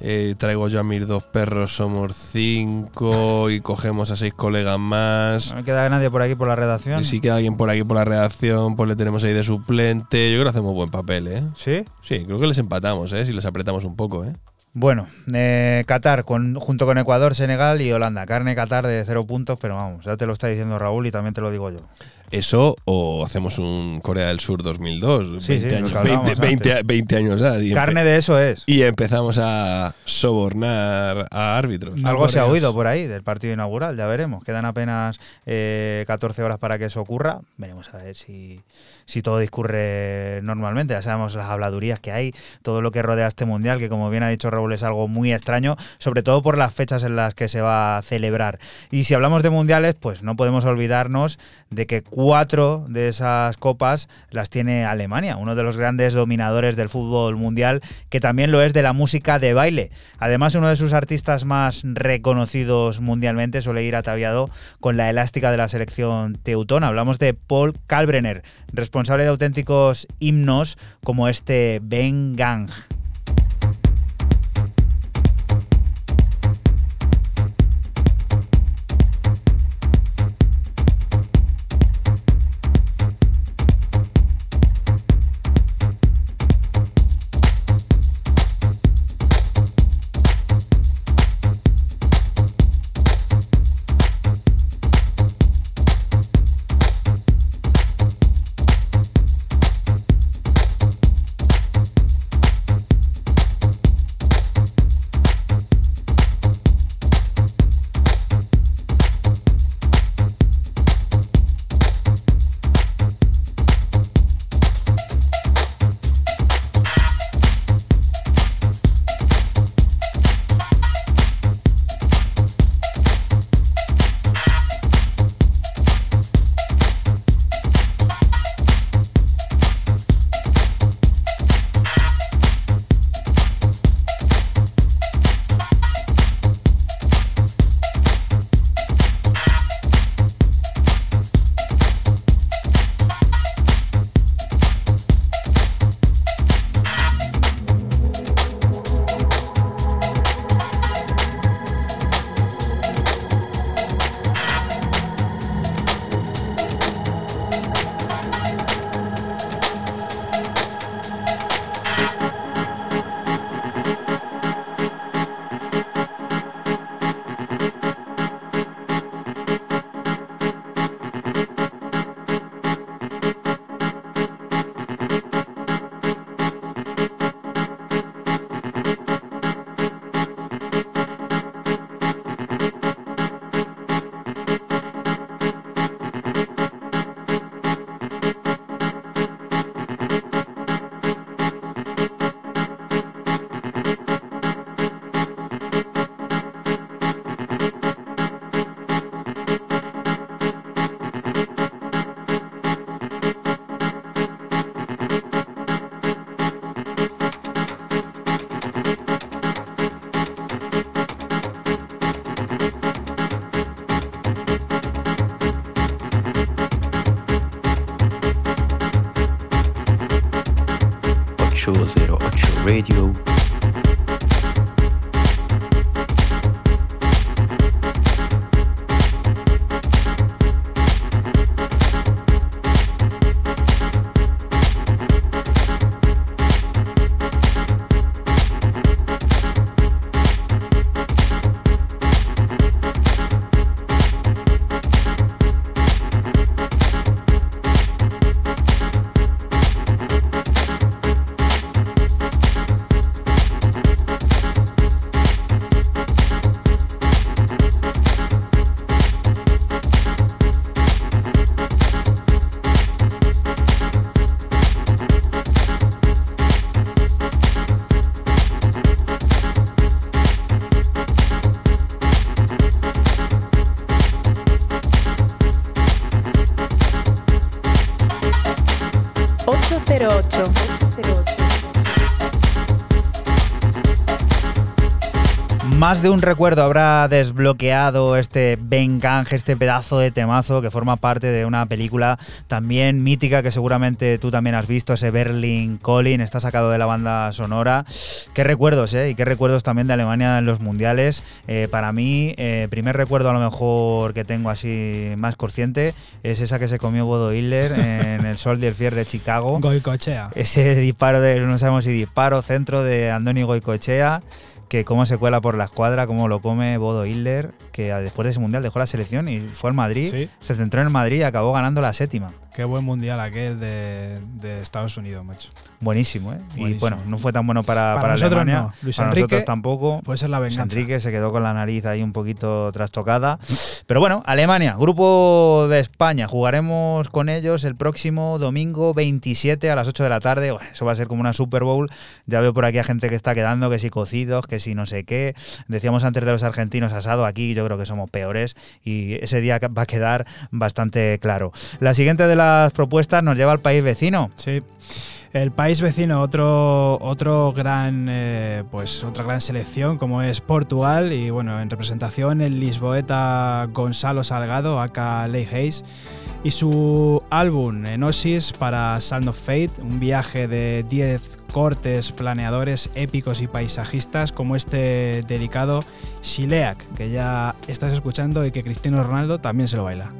Eh, traigo yo a mis dos perros, somos cinco. y cogemos a seis colegas más. No queda nadie por aquí por la redacción. Y si queda alguien por aquí por la redacción, pues le tenemos ahí de suplente. Yo creo que hacemos buen papel, ¿eh? ¿Sí? Sí, creo que les empatamos, ¿eh? Si les apretamos un poco, ¿eh? Bueno, eh, Qatar con, junto con Ecuador, Senegal y Holanda. Carne Qatar de cero puntos, pero vamos, ya te lo está diciendo Raúl y también te lo digo yo. Eso o hacemos un Corea del Sur 2002, Sí, 20, sí, años, lo que hablábamos 20, antes. 20 años ya. Y, empe- Carne de eso es. y empezamos a sobornar a árbitros. No Algo se ha oído por ahí del partido inaugural, ya veremos. Quedan apenas eh, 14 horas para que eso ocurra. Veremos a ver si, si todo discurre normalmente. Ya sabemos las habladurías que hay, todo lo que rodea este mundial, que como bien ha dicho Raúl es algo muy extraño, sobre todo por las fechas en las que se va a celebrar. Y si hablamos de mundiales, pues no podemos olvidarnos de que cuatro de esas copas las tiene Alemania, uno de los grandes dominadores del fútbol mundial, que también lo es de la música de baile. Además, uno de sus artistas más reconocidos mundialmente suele ir ataviado con la elástica de la selección teutona. Hablamos de Paul Kalbrenner, responsable de auténticos himnos como este Ben Gang. Radio. Más de un recuerdo habrá desbloqueado este Ben Gang, este pedazo de temazo que forma parte de una película también mítica que seguramente tú también has visto, ese Berlin Calling, está sacado de la banda sonora. Qué recuerdos, ¿eh? Y qué recuerdos también de Alemania en los mundiales. Eh, para mí, eh, primer recuerdo a lo mejor que tengo así más consciente es esa que se comió Bodo Hitler en el Soldier Fier de Chicago. Goicochea. Ese disparo de, no sabemos si disparo, centro de Andoni Goicoechea, que cómo se cuela por la escuadra, cómo lo come Bodo Hitler, que después de ese mundial dejó la selección y fue al Madrid, Sí. se centró en el Madrid y acabó ganando la séptima. Qué buen mundial aquel de, de Estados Unidos, macho. Buenísimo, ¿eh? Y bueno, no fue tan bueno para, Para para nosotros Alemania. no. Luis para Enrique nosotros tampoco. Puede ser la Luis venganza. Enrique se quedó con la nariz ahí un poquito trastocada. Pero bueno, Alemania, grupo de España. Jugaremos con ellos el próximo domingo 27 a las 8 de la tarde. Eso va a ser como una Super Bowl. Ya veo por aquí a gente que está quedando, que si cocidos, que si no sé qué. Decíamos antes de los argentinos asado, aquí yo creo que somos peores y ese día va a quedar bastante claro. La siguiente de las propuestas nos lleva al país vecino. Sí. El país vecino, otro, otro gran, eh, pues otra gran selección como es Portugal y bueno, en representación el lisboeta Gonzalo Salgado, acá Ley Hayes, y su álbum Enosis para Sound of Fate, un viaje de 10 cortes planeadores épicos y paisajistas como este delicado Shileak, que ya estás escuchando y que Cristiano Ronaldo también se lo baila.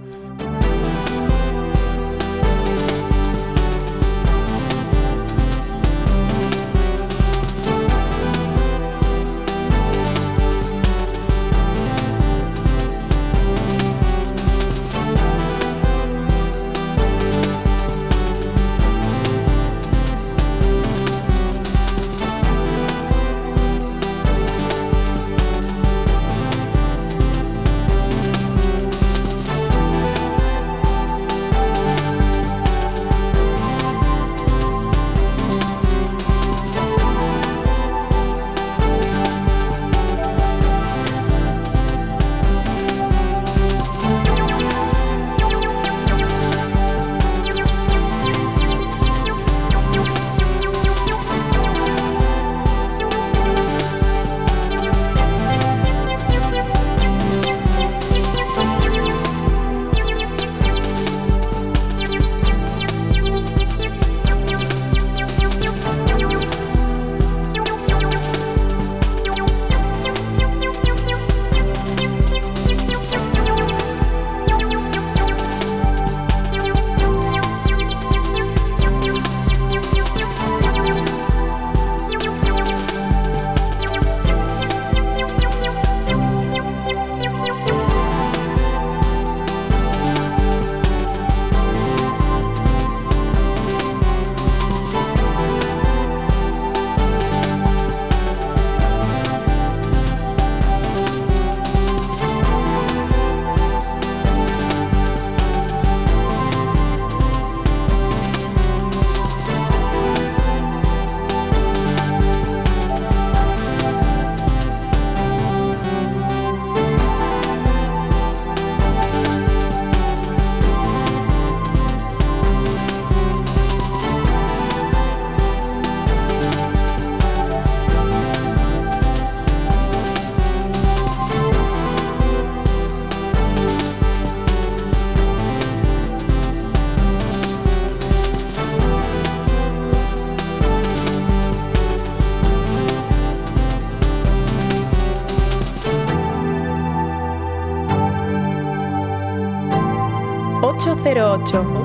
8.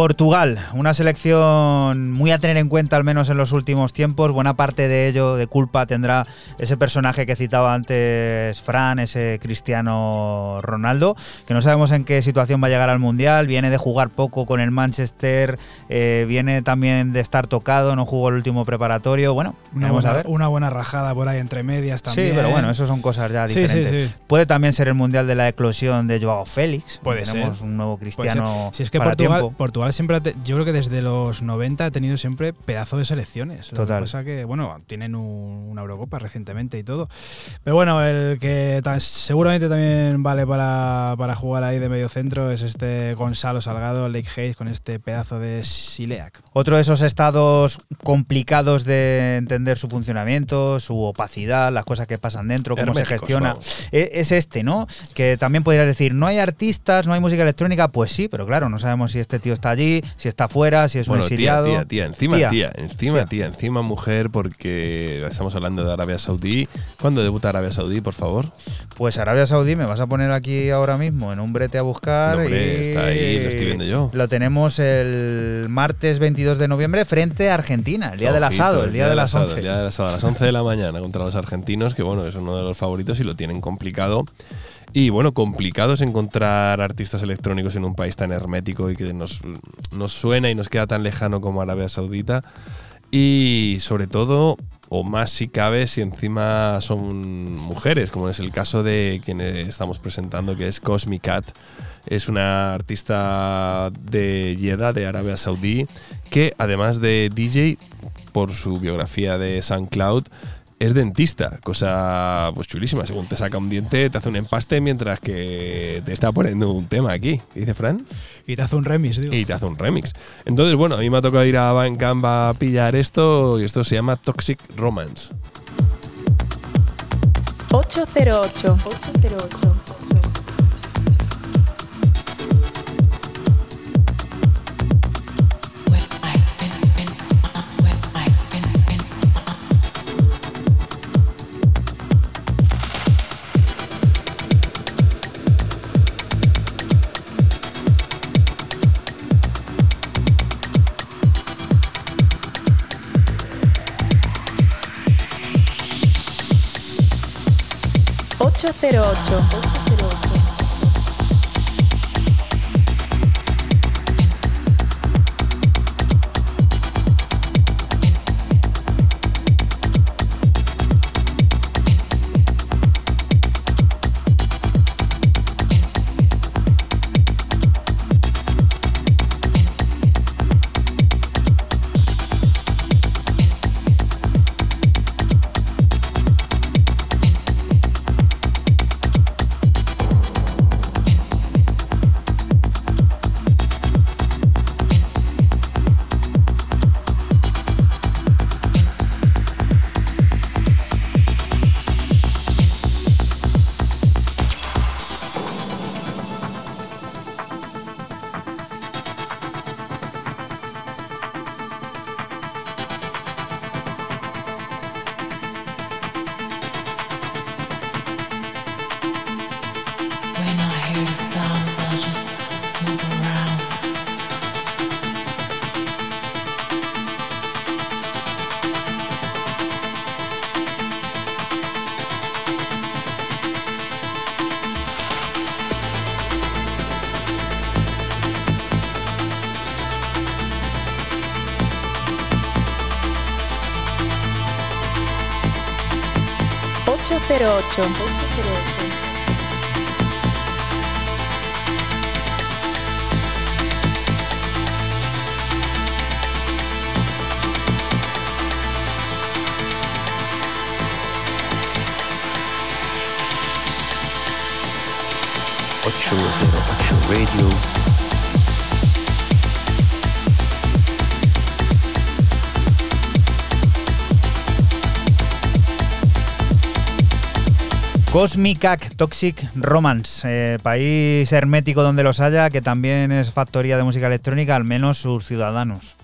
Portugal, una selección muy a tener en cuenta al menos en los últimos tiempos. Buena parte de ello, de culpa, tendrá ese personaje que citaba antes Fran, ese Cristiano Ronaldo, que no sabemos en qué situación va a llegar al Mundial. Viene de jugar poco con el Manchester, eh, viene también de estar tocado, no jugó el último preparatorio. Bueno, Una vamos buena, a ver. una buena rajada por ahí entre medias también. Sí, pero bueno, eso son cosas ya Sí, sí, diferentes. sí. Puede también ser el Mundial de la eclosión de Joao Félix. Puede Tenemos ser. un nuevo cristiano Si es que para Portugal, tiempo. Portugal Portugal siempre, ha te- yo creo que desde los 90 ha tenido siempre pedazo de selecciones. Lo que Total. pasa que, bueno, tienen un- una Eurocopa recientemente y todo. Pero bueno, el que ta- seguramente también vale para, para jugar ahí de medio centro es este Gonzalo Salgado, Lake Hayes, con este pedazo de Sileac. Otro de esos estados complicados de entender su funcionamiento, su opacidad, las cosas que pasan dentro, cómo se gestiona. vamos. E- Es este, ¿no? Que también podrías decir, no hay artistas, no hay música electrónica. Pues sí, pero claro, no sabemos si este tío está allí, si está fuera, si es un Bueno, tía, exiliado. tía, tía, encima Tía. tía, encima Tía. tía, encima mujer, porque estamos hablando de Arabia Saudí. ¿Cuándo debuta Arabia Saudí, por favor? Pues Arabia Saudí me vas a poner aquí ahora mismo en un brete a buscar. No, hombre, y está ahí, lo estoy viendo yo. Lo tenemos el martes 22 de noviembre frente a Argentina, el día del asado, el día de las asado, 11. El día del asado, a las 11 de la mañana contra los argentinos, que bueno, es uno de los favoritos y lo tienen complicado. Y bueno, complicado es encontrar artistas electrónicos en un país tan hermético y que nos, nos suena y nos queda tan lejano como Arabia Saudita. Y sobre todo, o más si cabe, si encima son mujeres, como es el caso de quien estamos presentando, que es Cosmic Cat. Es una artista de Jeddah, de Arabia Saudí, que además de DJ, por su biografía de SoundCloud, es dentista, cosa pues chulísima. Según te saca un diente, te hace un empaste mientras que te está poniendo un tema aquí. ¿Qué dice Fran? Y te hace un remix, digo. Y te hace un remix. Entonces, bueno, a mí me ha tocado ir a Bandcamp a pillar esto y esto se llama Toxic Romance. 808. 808. 808. 808. Cosmicac Toxic Romance, eh, país hermético donde los haya, que también es factoría de música electrónica, al menos sus ciudadanos.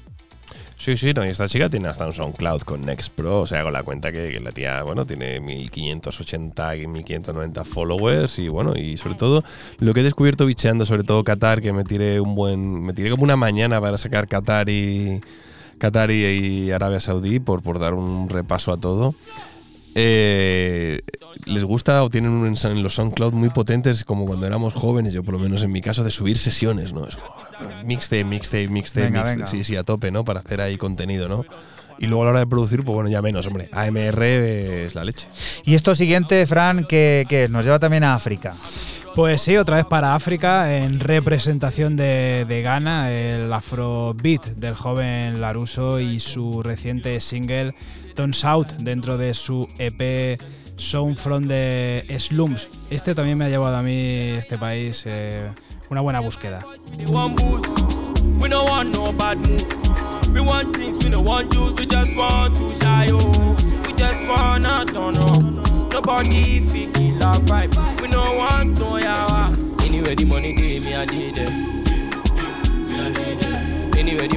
Sí, sí, no, y esta chica tiene hasta un SoundCloud con Next Pro, o sea, con la cuenta que, la tía, bueno, tiene 1580 y 1590 followers y bueno, y sobre todo lo que he descubierto bicheando, sobre todo Qatar, que me tiré un buen, me tiré como una mañana para sacar Qatar y Qatar y, y Arabia Saudí por, por dar un repaso a todo. Eh, les gusta o tienen un en los SoundCloud muy potentes, como cuando éramos jóvenes, yo por lo menos en mi caso, de subir sesiones, ¿no? Es mixtape, mixtape, mixtape, sí, sí, a tope, ¿no? Para hacer ahí contenido, ¿no? Y luego a la hora de producir, pues bueno, ya menos, hombre. AMR es la leche. Y esto siguiente, Fran, que, nos lleva también a África. Pues sí, otra vez para África, en representación de, de Ghana, el Afrobeat del joven Laruso y su reciente single Tones Out dentro de su EP Sound from the Slums. Este también me ha llevado a mí, este país, eh, una buena búsqueda. The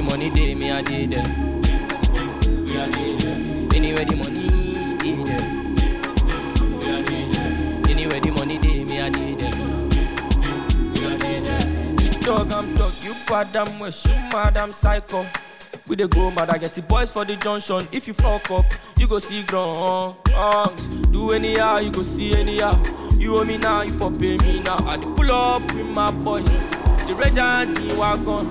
money me I did. We are. Anywhere the money is there. Anywhere the money dey, me I dey there. Dog, I'm dog, you bad, I'm west, you mad, I'm psycho. We the go mad, I get the boys for the junction. If you fuck up, you go see ground. Do anyhow, you go see anyhow. You owe me now, you for pay me now. I dey pull up with my boys. The regent, he wagon.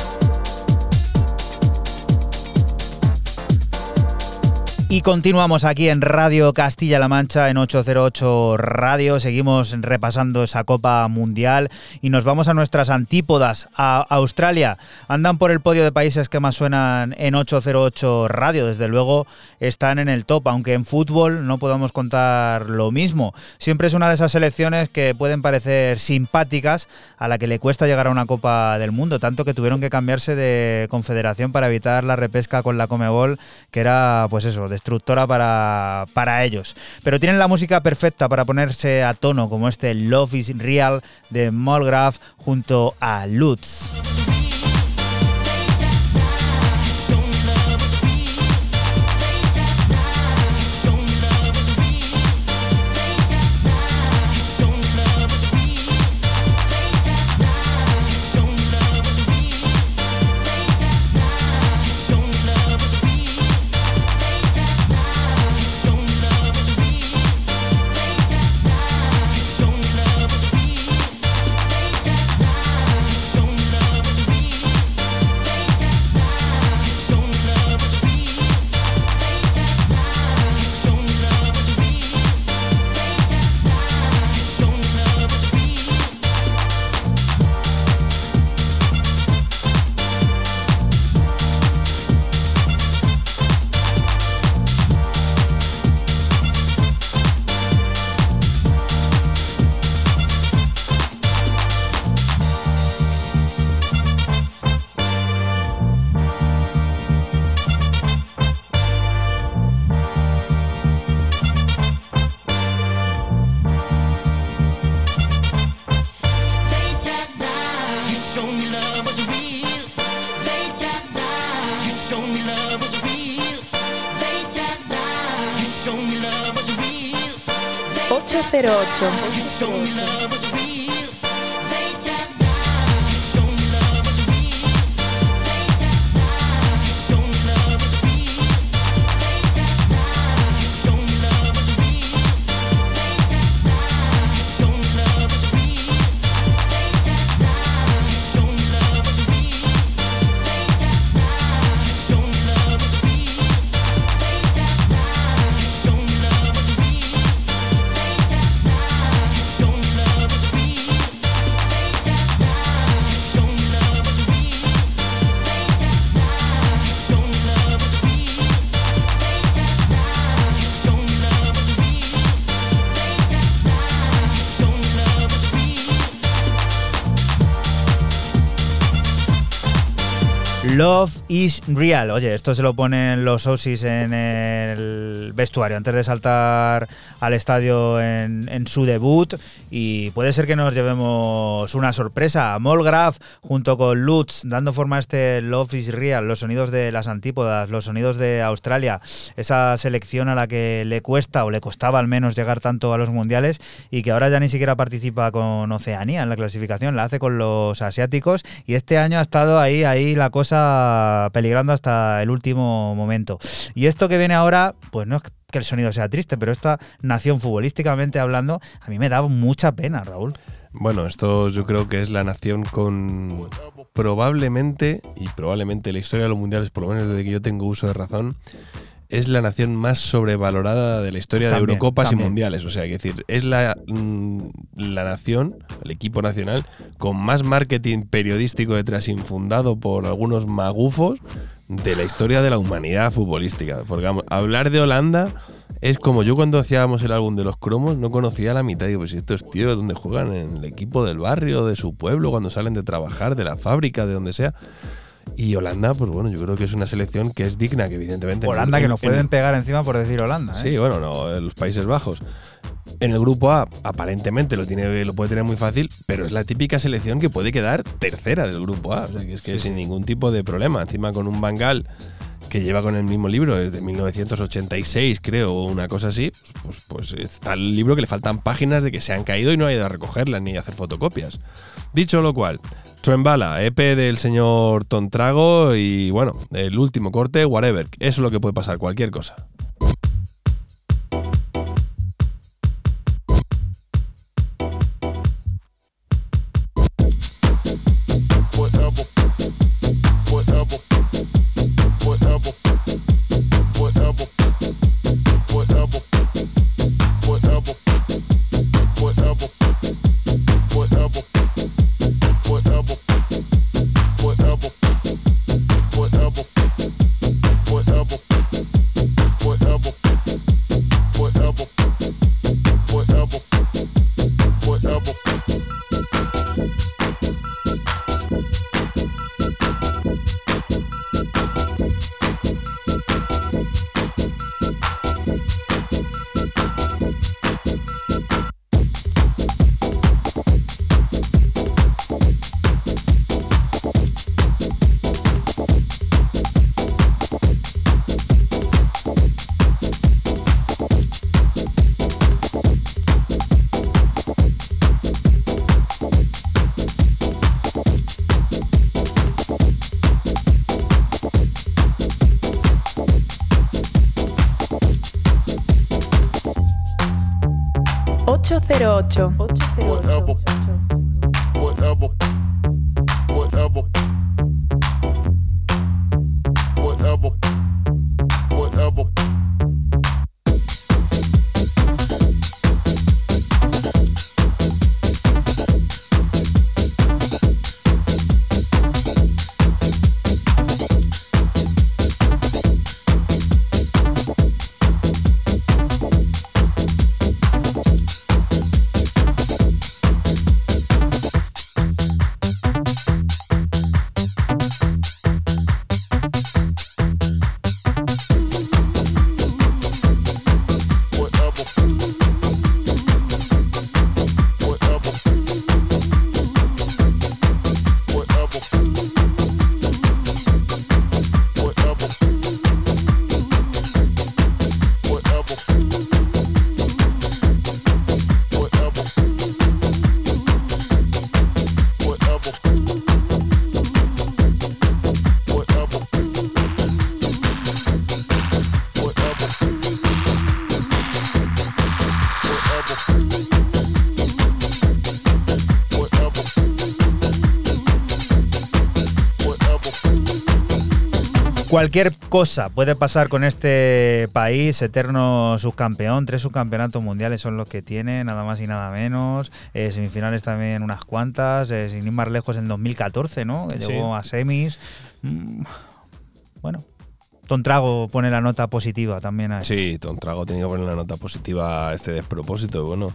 Y continuamos aquí en Radio Castilla-La Mancha en 808 Radio. Seguimos repasando esa Copa Mundial y nos vamos a nuestras antípodas, a Australia. Andan por el podio de países que más suenan en 808 Radio. Desde luego están en el top, aunque en fútbol no podamos contar lo mismo. Siempre es una de esas selecciones que pueden parecer simpáticas, a la que le cuesta llegar a una Copa del Mundo, tanto que tuvieron que cambiarse de confederación para evitar la repesca con la Comebol, que era, pues eso, de destructora para, para ellos. Pero tienen la música perfecta para ponerse a tono, como este Love is Real de Molgraf junto a Lutz. Is real. Oye, esto se lo ponen los Aussies en el vestuario antes de saltar al estadio en, en su debut. Y puede ser que nos llevemos una sorpresa. Molgraf junto con Lutz dando forma a este Love is real. Los sonidos de las antípodas, los sonidos de Australia. Esa selección a la que le cuesta o le costaba al menos llegar tanto a los mundiales y que ahora ya ni siquiera participa con Oceanía en la clasificación. La hace con los asiáticos y este año ha estado ahí, ahí la cosa peligrando hasta el último momento. Y esto que viene ahora, pues no es que el sonido sea triste, pero esta nación futbolísticamente hablando, a mí me da mucha pena, Raúl. Bueno, esto yo creo que es la nación con probablemente, y probablemente en la historia de los mundiales, por lo menos desde que yo tengo uso de razón, es la nación más sobrevalorada de la historia También, de Eurocopas también. y mundiales. O sea, es decir, es la, mm, la nación, el equipo nacional, con más marketing periodístico detrás, infundado por algunos magufos de la historia de la humanidad futbolística. Porque vamos, hablar de Holanda es como yo cuando hacíamos el álbum de los cromos, no conocía la mitad. Digo, pues estos tíos, ¿dónde juegan? En el equipo del barrio, de su pueblo, cuando salen de trabajar, de la fábrica, de donde sea. Y Holanda, pues bueno, yo creo que es una selección que es digna, que evidentemente. en- Holanda que en- nos en- pueden pegar encima por decir Holanda. ¿eh? Sí, bueno, no, en los Países Bajos. En el grupo A, aparentemente lo, tiene, lo puede tener muy fácil, pero es la típica selección que puede quedar tercera del grupo A. O sea, que es que sin ningún tipo de problema. Encima con un Bangal que lleva con el mismo libro desde 1986, creo, o una cosa así, pues, pues está el libro que le faltan páginas de que se han caído y no ha ido a recogerlas ni a hacer fotocopias. Dicho lo cual, Truembala, EP del señor Tontrago y bueno, el último corte, whatever. Eso es lo que puede pasar, cualquier cosa. Cualquier cosa puede pasar con este país, eterno subcampeón. Tres subcampeonatos mundiales son los que tiene, nada más y nada menos. Eh, semifinales también unas cuantas, eh, sin ir más lejos en 2014, ¿no? Que Sí. llegó a semis. Mm, bueno, Tontrago pone la nota positiva también a esto. Sí, Tontrago tenía que poner la nota positiva a este despropósito. Bueno,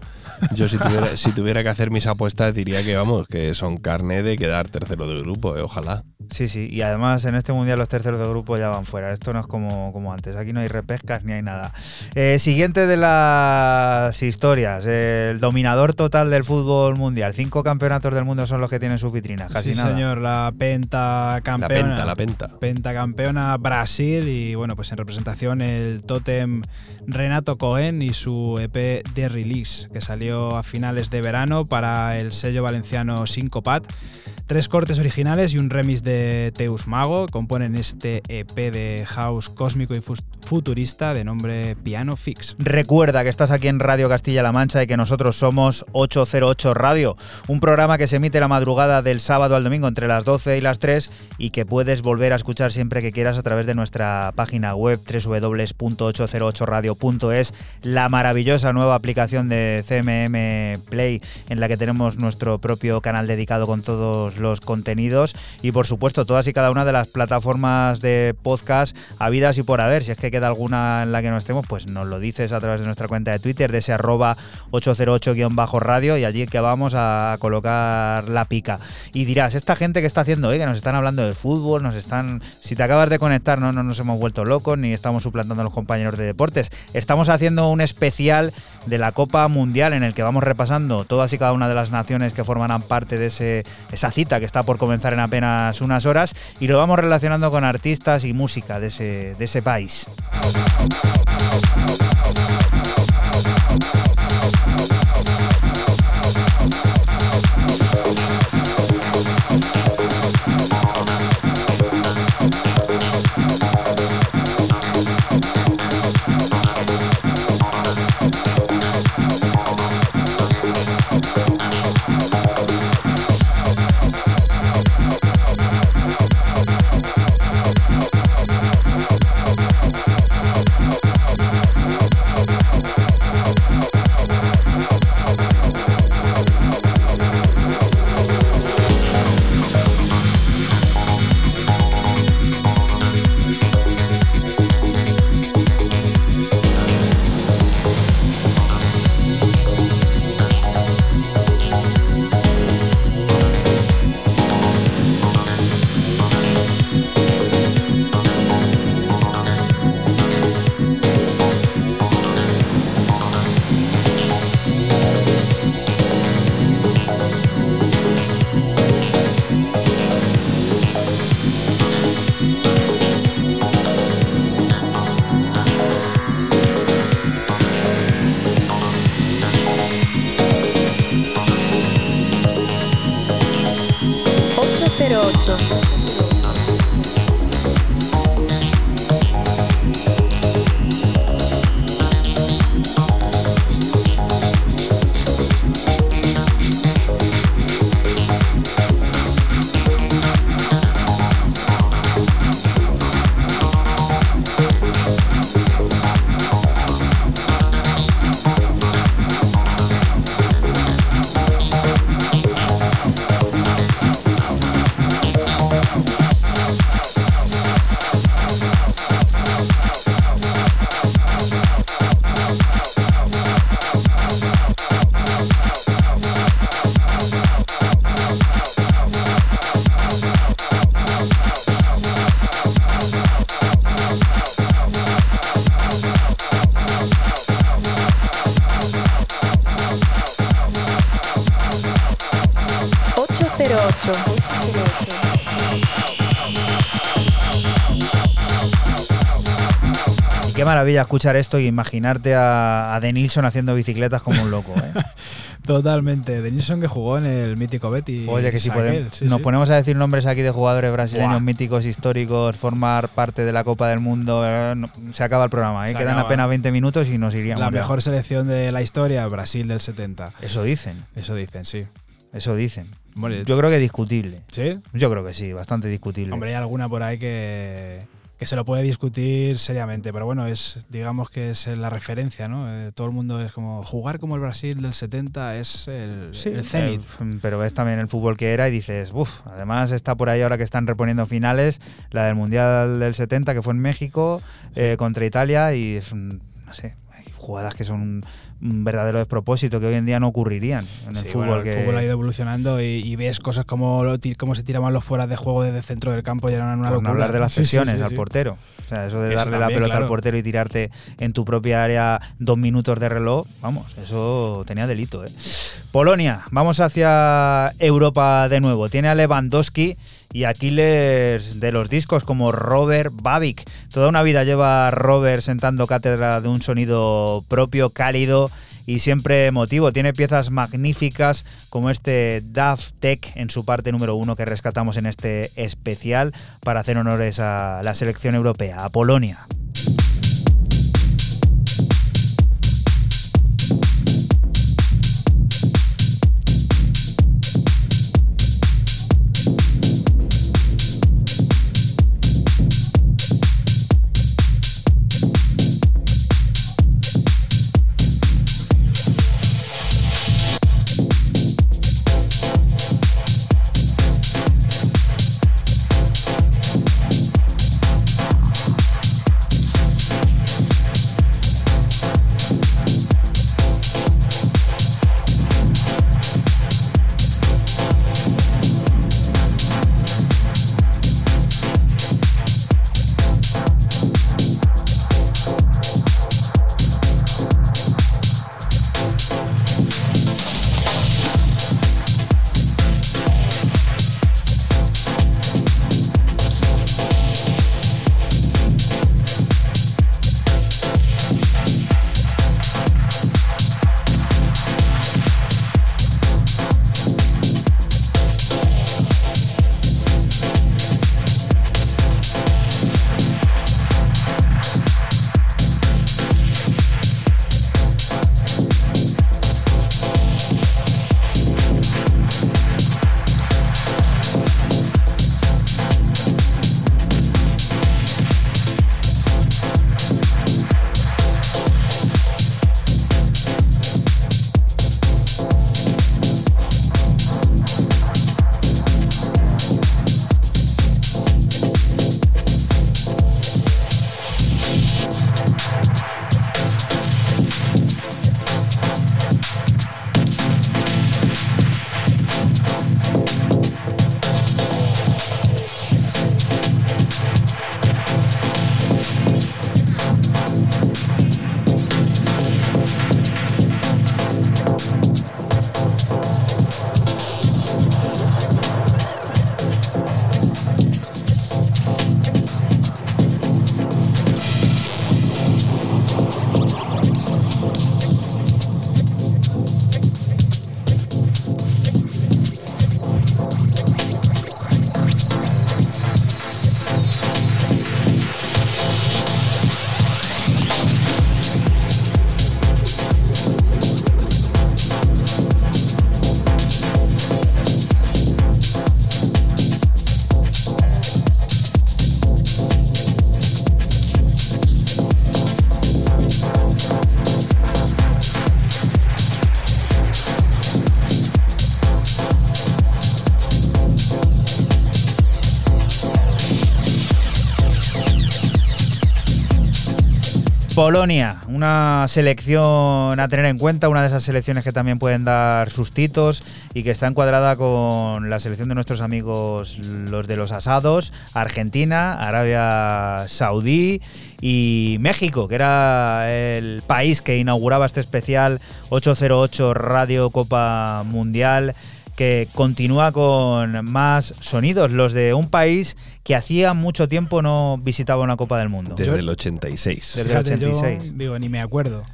yo si tuviera, si tuviera que hacer mis apuestas diría que vamos, que son carne de quedar tercero del grupo, eh, ojalá. Sí, sí, y además en este mundial los terceros de grupo ya van fuera. Esto no es como, como antes, aquí no hay repescas ni hay nada. Eh, siguiente de las historias, el dominador total del fútbol mundial. Cinco campeonatos del mundo son los que tienen sus vitrinas, casi sí, nada. señor, la penta La penta, la penta. Pentacampeona Brasil y bueno, pues en representación el tótem Renato Cohen y su EP The Release, que salió a finales de verano para el sello valenciano Syncopat. Tres cortes originales y un remix de Teus Mago componen este EP de house cósmico y futurista de nombre Piano Fix. Recuerda que estás aquí en Radio Castilla-La Mancha y que nosotros somos 808 Radio, un programa que se emite la madrugada del sábado al domingo entre las 12 y las 3 y que puedes volver a escuchar siempre que quieras a través de nuestra página web www.808radio.es, la maravillosa nueva aplicación de CMM Play en la que tenemos nuestro propio canal dedicado con todos los contenidos y por supuesto todas y cada una de las plataformas de podcast habidas y por haber. Si es que queda alguna en la que no estemos, pues nos lo dices a través de nuestra cuenta de Twitter, de arroba 808-radio y allí que vamos a colocar la pica. Y dirás, esta gente que está haciendo hoy, que nos están hablando de fútbol, nos están... Si te acabas de conectar, no, no nos hemos vuelto locos ni estamos suplantando a los compañeros de deportes. Estamos haciendo un especial de la Copa Mundial en el que vamos repasando todas y cada una de las naciones que formarán parte de ese, esa cita que está por comenzar en apenas unas horas y lo vamos relacionando con artistas y música de ese, de ese país. Maravilla escuchar esto y imaginarte a, a Denilson haciendo bicicletas como un loco. ¿eh? Totalmente. Denilson que jugó en el mítico Betty. Oye, que si podemos, sí, nos sí. ponemos a decir nombres aquí de jugadores brasileños Buah. míticos, históricos, formar parte de la Copa del Mundo, eh, no- se acaba el programa. ¿eh? Se Quedan acaba. apenas 20 minutos y nos iríamos. La ya. mejor selección de la historia, Brasil del 70. Eso dicen, Eso dicen, sí. eso dicen. Yo creo que discutible. ¿Sí? Yo creo que sí, bastante discutible. Hombre, hay alguna por ahí que, que se lo puede discutir seriamente, pero bueno, es digamos que es la referencia, ¿no? Eh, todo el mundo es como jugar como el Brasil del 70 es el, el cenit. eh, pero ves también el fútbol que era y dices, uff, además está por ahí ahora que están reponiendo finales, la del Mundial del 70 que fue en México eh, contra Italia y es un- no sé, hay jugadas que son un, verdadero despropósito que hoy en día no ocurrirían en el Sí, fútbol. bueno, que, el fútbol ha ido evolucionando y, y ves cosas como lo cómo se tiraban los fueras de juego desde el centro del campo y eran una por no locura. hablar de las Sí, sí, cesiones sí, al sí. portero. O sea, eso de Eso darle la pelota al portero y tirarte en tu propia área dos minutos de reloj, vamos, eso tenía delito. ¿eh? Polonia, vamos hacia Europa de nuevo. Tiene a Lewandowski y Aquiles de los discos como Robert Babik. Toda una vida lleva Robert sentando cátedra de un sonido propio, cálido y siempre emotivo. Tiene piezas magníficas como este Daft Tech en su parte número uno que rescatamos en este especial para hacer honores a la selección europea, a Polonia. Polonia, una selección a tener en cuenta, una de esas selecciones que también pueden dar sustitos y que está encuadrada con la selección de nuestros amigos, los de los asados, Argentina, Arabia Saudí y México, que era el país que inauguraba este especial 808 Radio Copa Mundial que continúa con más sonidos, los de un país que hacía mucho tiempo no visitaba una Copa del Mundo. Desde el 86. Desde el Fíjate, yo, 86. digo, ni me acuerdo.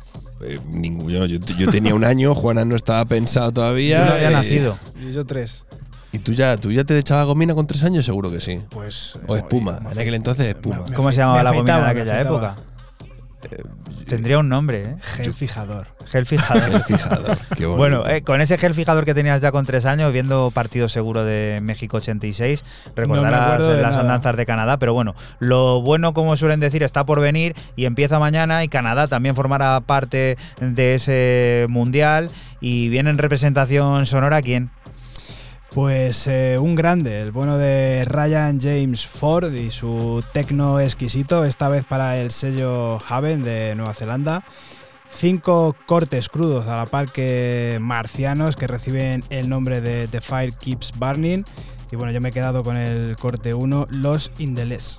Eh, ninguno. Yo, yo tenía un año, Juana no estaba pensado todavía. Yo no había eh, nacido. Y yo tres. ¿Y tú ya, tú ya te echabas gomina con tres años? Seguro que sí. Pues. O espuma. En aquel entonces espuma. me ¿Cómo se llamaba la gomina de aquella época? Tendría un nombre, ¿eh? Gel fijador. Gel fijador. El fijador. Qué. Bueno, eh, con ese gel fijador que tenías ya con tres años, viendo partido seguro de México 86, recordarás las nada. andanzas de Canadá, pero bueno, lo bueno, como suelen decir, está por venir y empieza mañana y Canadá también formará parte de ese mundial y viene en representación sonora quién? Pues eh, un grande, el bueno de Ryan James Ford y su tecno exquisito, esta vez para el sello Haven de Nueva Zelanda. Cinco cortes crudos a la par que marcianos que reciben el nombre de The Fire Keeps Burning. Y bueno, yo me he quedado con el corte 1, Los Indeles.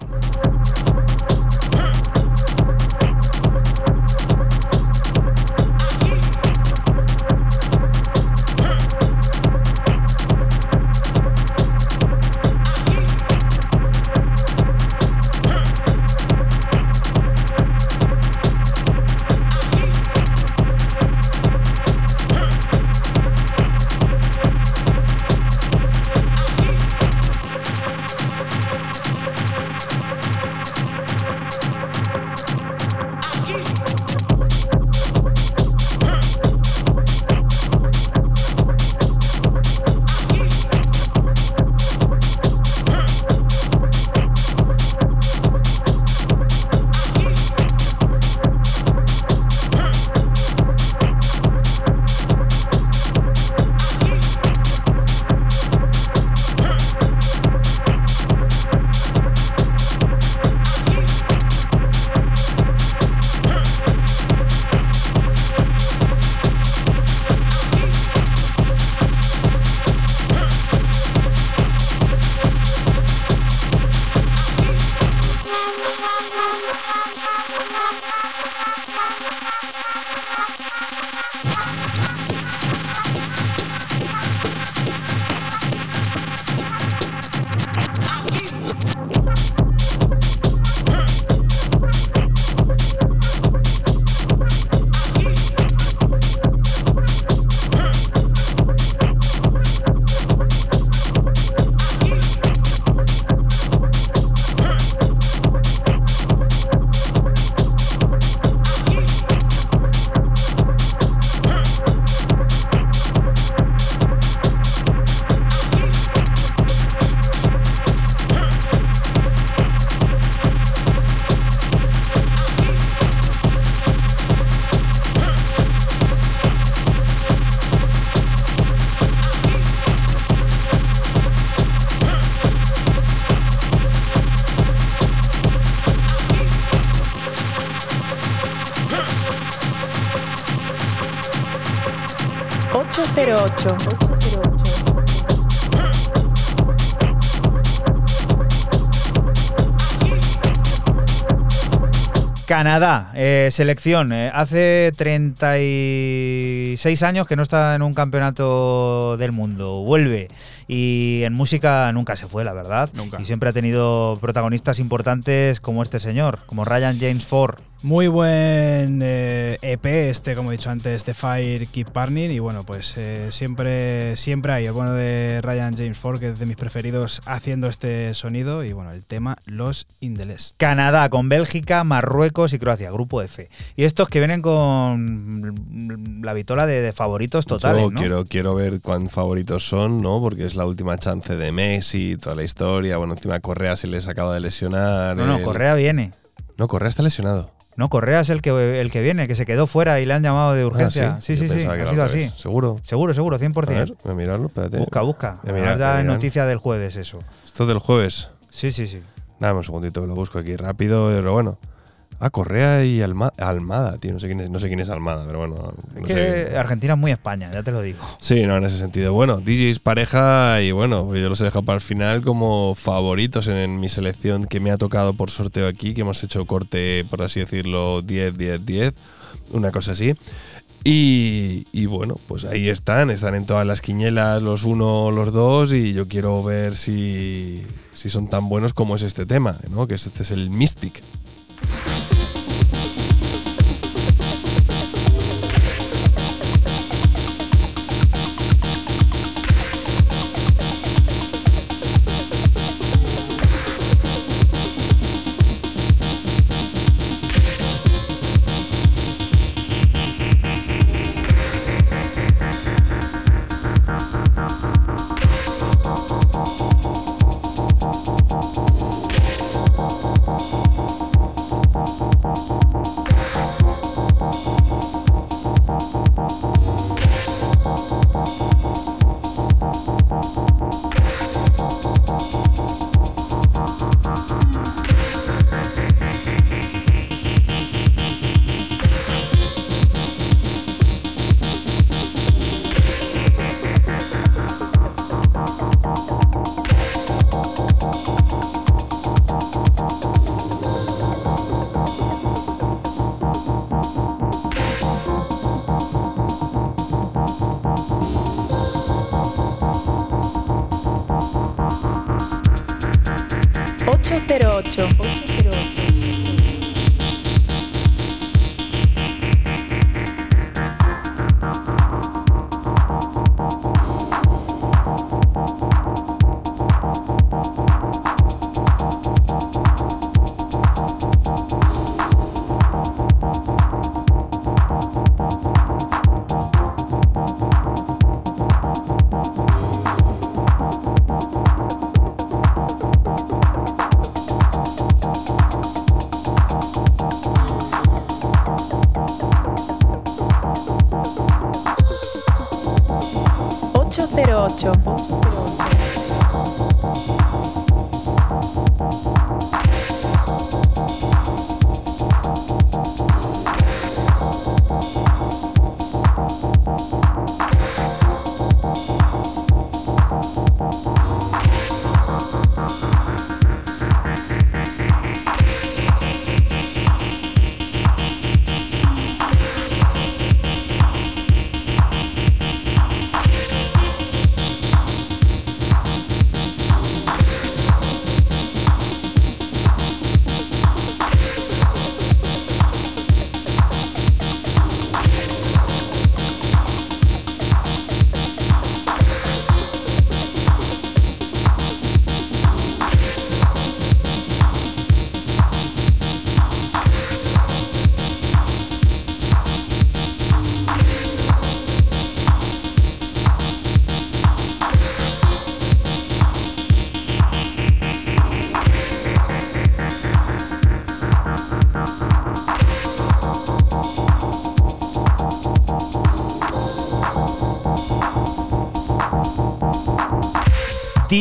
Canadá, eh, selección. eh, hace 36 años que no está en un campeonato del mundo. Vuelve. Y en música nunca se fue, la verdad. Nunca. Y siempre ha tenido protagonistas importantes como este señor, como Ryan James Ford. Muy buen eh, EP este, como he dicho antes, The Fire Keep Burning. Y bueno, pues eh, siempre, siempre hay el bueno de Ryan James Ford, que es de mis preferidos, haciendo este sonido. Y bueno, el tema Los Indeles. Canadá con Bélgica, Marruecos y Croacia, grupo F. Y estos que vienen con la vitola de, de favoritos totales, Yo ¿no? quiero, quiero ver cuán favoritos son, ¿no? Porque es la última chance de Messi, toda la historia. Bueno, encima Correa se les acaba de lesionar. No, no, el- Correa viene. No, Correa está lesionado. No, Correa es el que, el que viene, que se quedó fuera y le han llamado de urgencia. Ah, sí, Yo sí, sí, que ha sido así. ¿Seguro? Seguro, seguro, 100%. A ver, voy a mirarlo, espérate. Busca, busca. Voy a mirar, ya es noticia del jueves eso. Esto del jueves. Sí, sí, sí. Dame un segundito que lo busco aquí rápido, pero bueno. Ah, Correa y Alma- Almada, tío. No sé quién es, no sé quién es Almada, pero bueno. Es que sé. Argentina es muy España, ya te lo digo. Sí, no, en ese sentido. Bueno, DJs pareja y bueno, pues yo los he dejado para el final como favoritos en, en mi selección que me ha tocado por sorteo aquí, que hemos hecho corte, por así decirlo, 10, 10, 10, una cosa así. Y, y bueno, pues ahí están, están en todas las quiñelas los uno, los dos, y yo quiero ver si, si son tan buenos como es este tema, ¿no? Que este es el Mystic.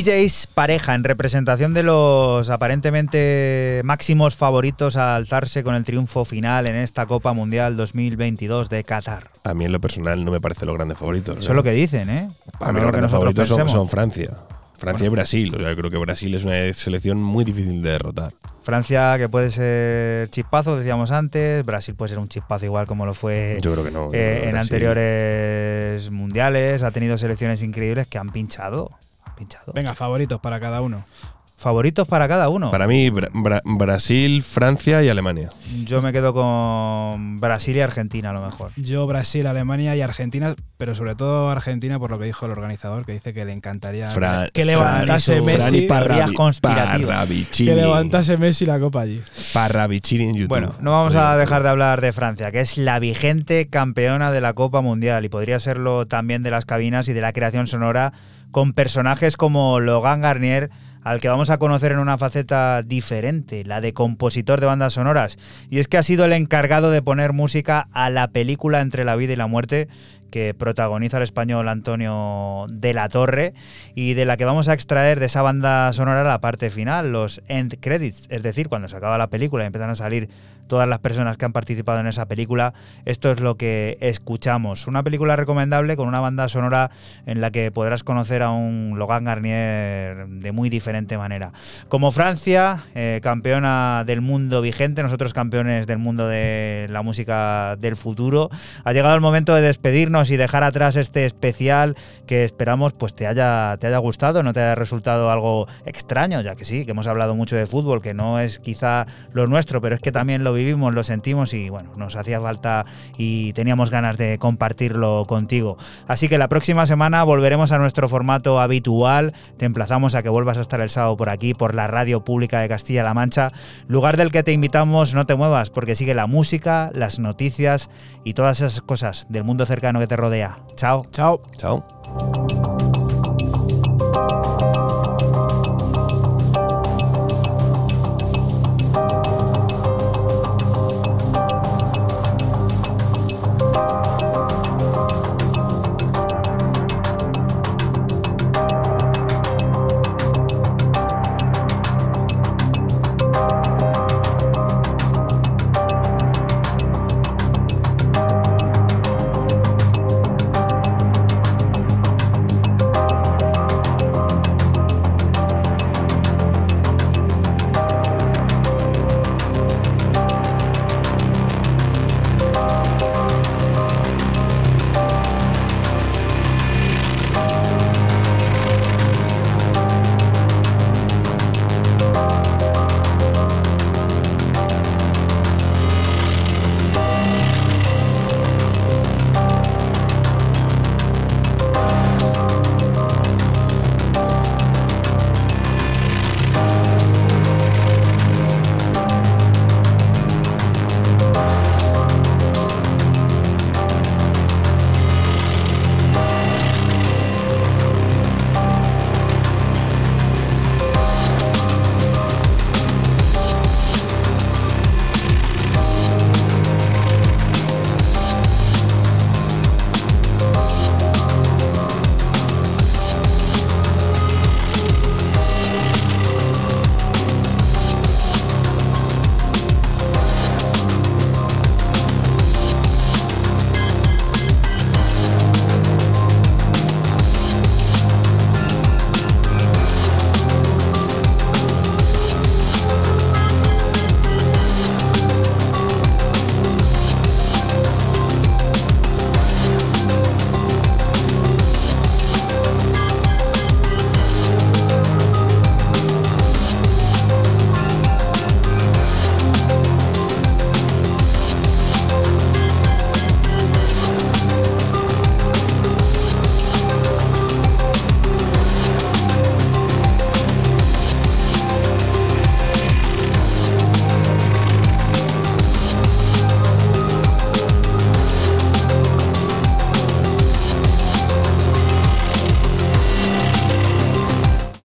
DJs pareja en representación de los aparentemente máximos favoritos a alzarse con el triunfo final en esta Copa Mundial 2022 de Qatar. A mí en lo personal no me parecen los grandes favoritos. Eso es lo que dicen, ¿eh? A mí los lo grandes favoritos son, Francia. Francia y Brasil. O sea, yo creo que Brasil es una selección muy difícil de derrotar. Francia, que puede ser chispazo, decíamos antes. Brasil puede ser un chispazo igual como lo fue Yo creo que no. eh, en anteriores mundiales. Ha tenido selecciones increíbles que han pinchado. Venga, favoritos para cada uno. Favoritos para cada uno. Para mí, Bra- Bra- Brasil, Francia y Alemania. Yo me quedo con Brasil y Argentina a lo mejor. Yo, Brasil, Alemania y Argentina, pero sobre todo Argentina por lo que dijo el organizador, que dice que le encantaría Fran- que levantase Messi, Parrabi-. Parravicini. que levantase Messi la copa allí. Parravicini en YouTube. Bueno, no vamos a dejar de hablar de Francia, que es la vigente campeona de la Copa Mundial y podría serlo también de las cabinas y de la creación sonora con personajes como Logan Garnier, al que vamos a conocer en una faceta diferente, la de compositor de bandas sonoras. Y es que ha sido el encargado de poner música a la película Entre la vida y la muerte, que protagoniza el español Antonio de la Torre y de la que vamos a extraer de esa banda sonora la parte final, los end credits, es decir, cuando se acaba la película y empiezan a salir todas las personas que han participado en esa película, esto es lo que escuchamos. Una película recomendable con una banda sonora en la que podrás conocer a un Logan Garnier de muy diferente manera. Como Francia, eh, campeona del mundo vigente, nosotros campeones del mundo de la música del futuro, ha llegado el momento de despedirnos y dejar atrás este especial que esperamos pues te haya, te haya gustado, no te haya resultado algo extraño, ya que sí, que hemos hablado mucho de fútbol, que no es quizá lo nuestro, pero es que también lo vivimos, lo sentimos y bueno, nos hacía falta y teníamos ganas de compartirlo contigo. Así que la próxima semana volveremos a nuestro formato habitual, te emplazamos a que vuelvas a estar el sábado por aquí, por la radio pública de Castilla-La Mancha, lugar del que te invitamos, no te muevas, porque sigue la música, las noticias y todas esas cosas del mundo cercano que te rodea. Chao. Chao. Chao.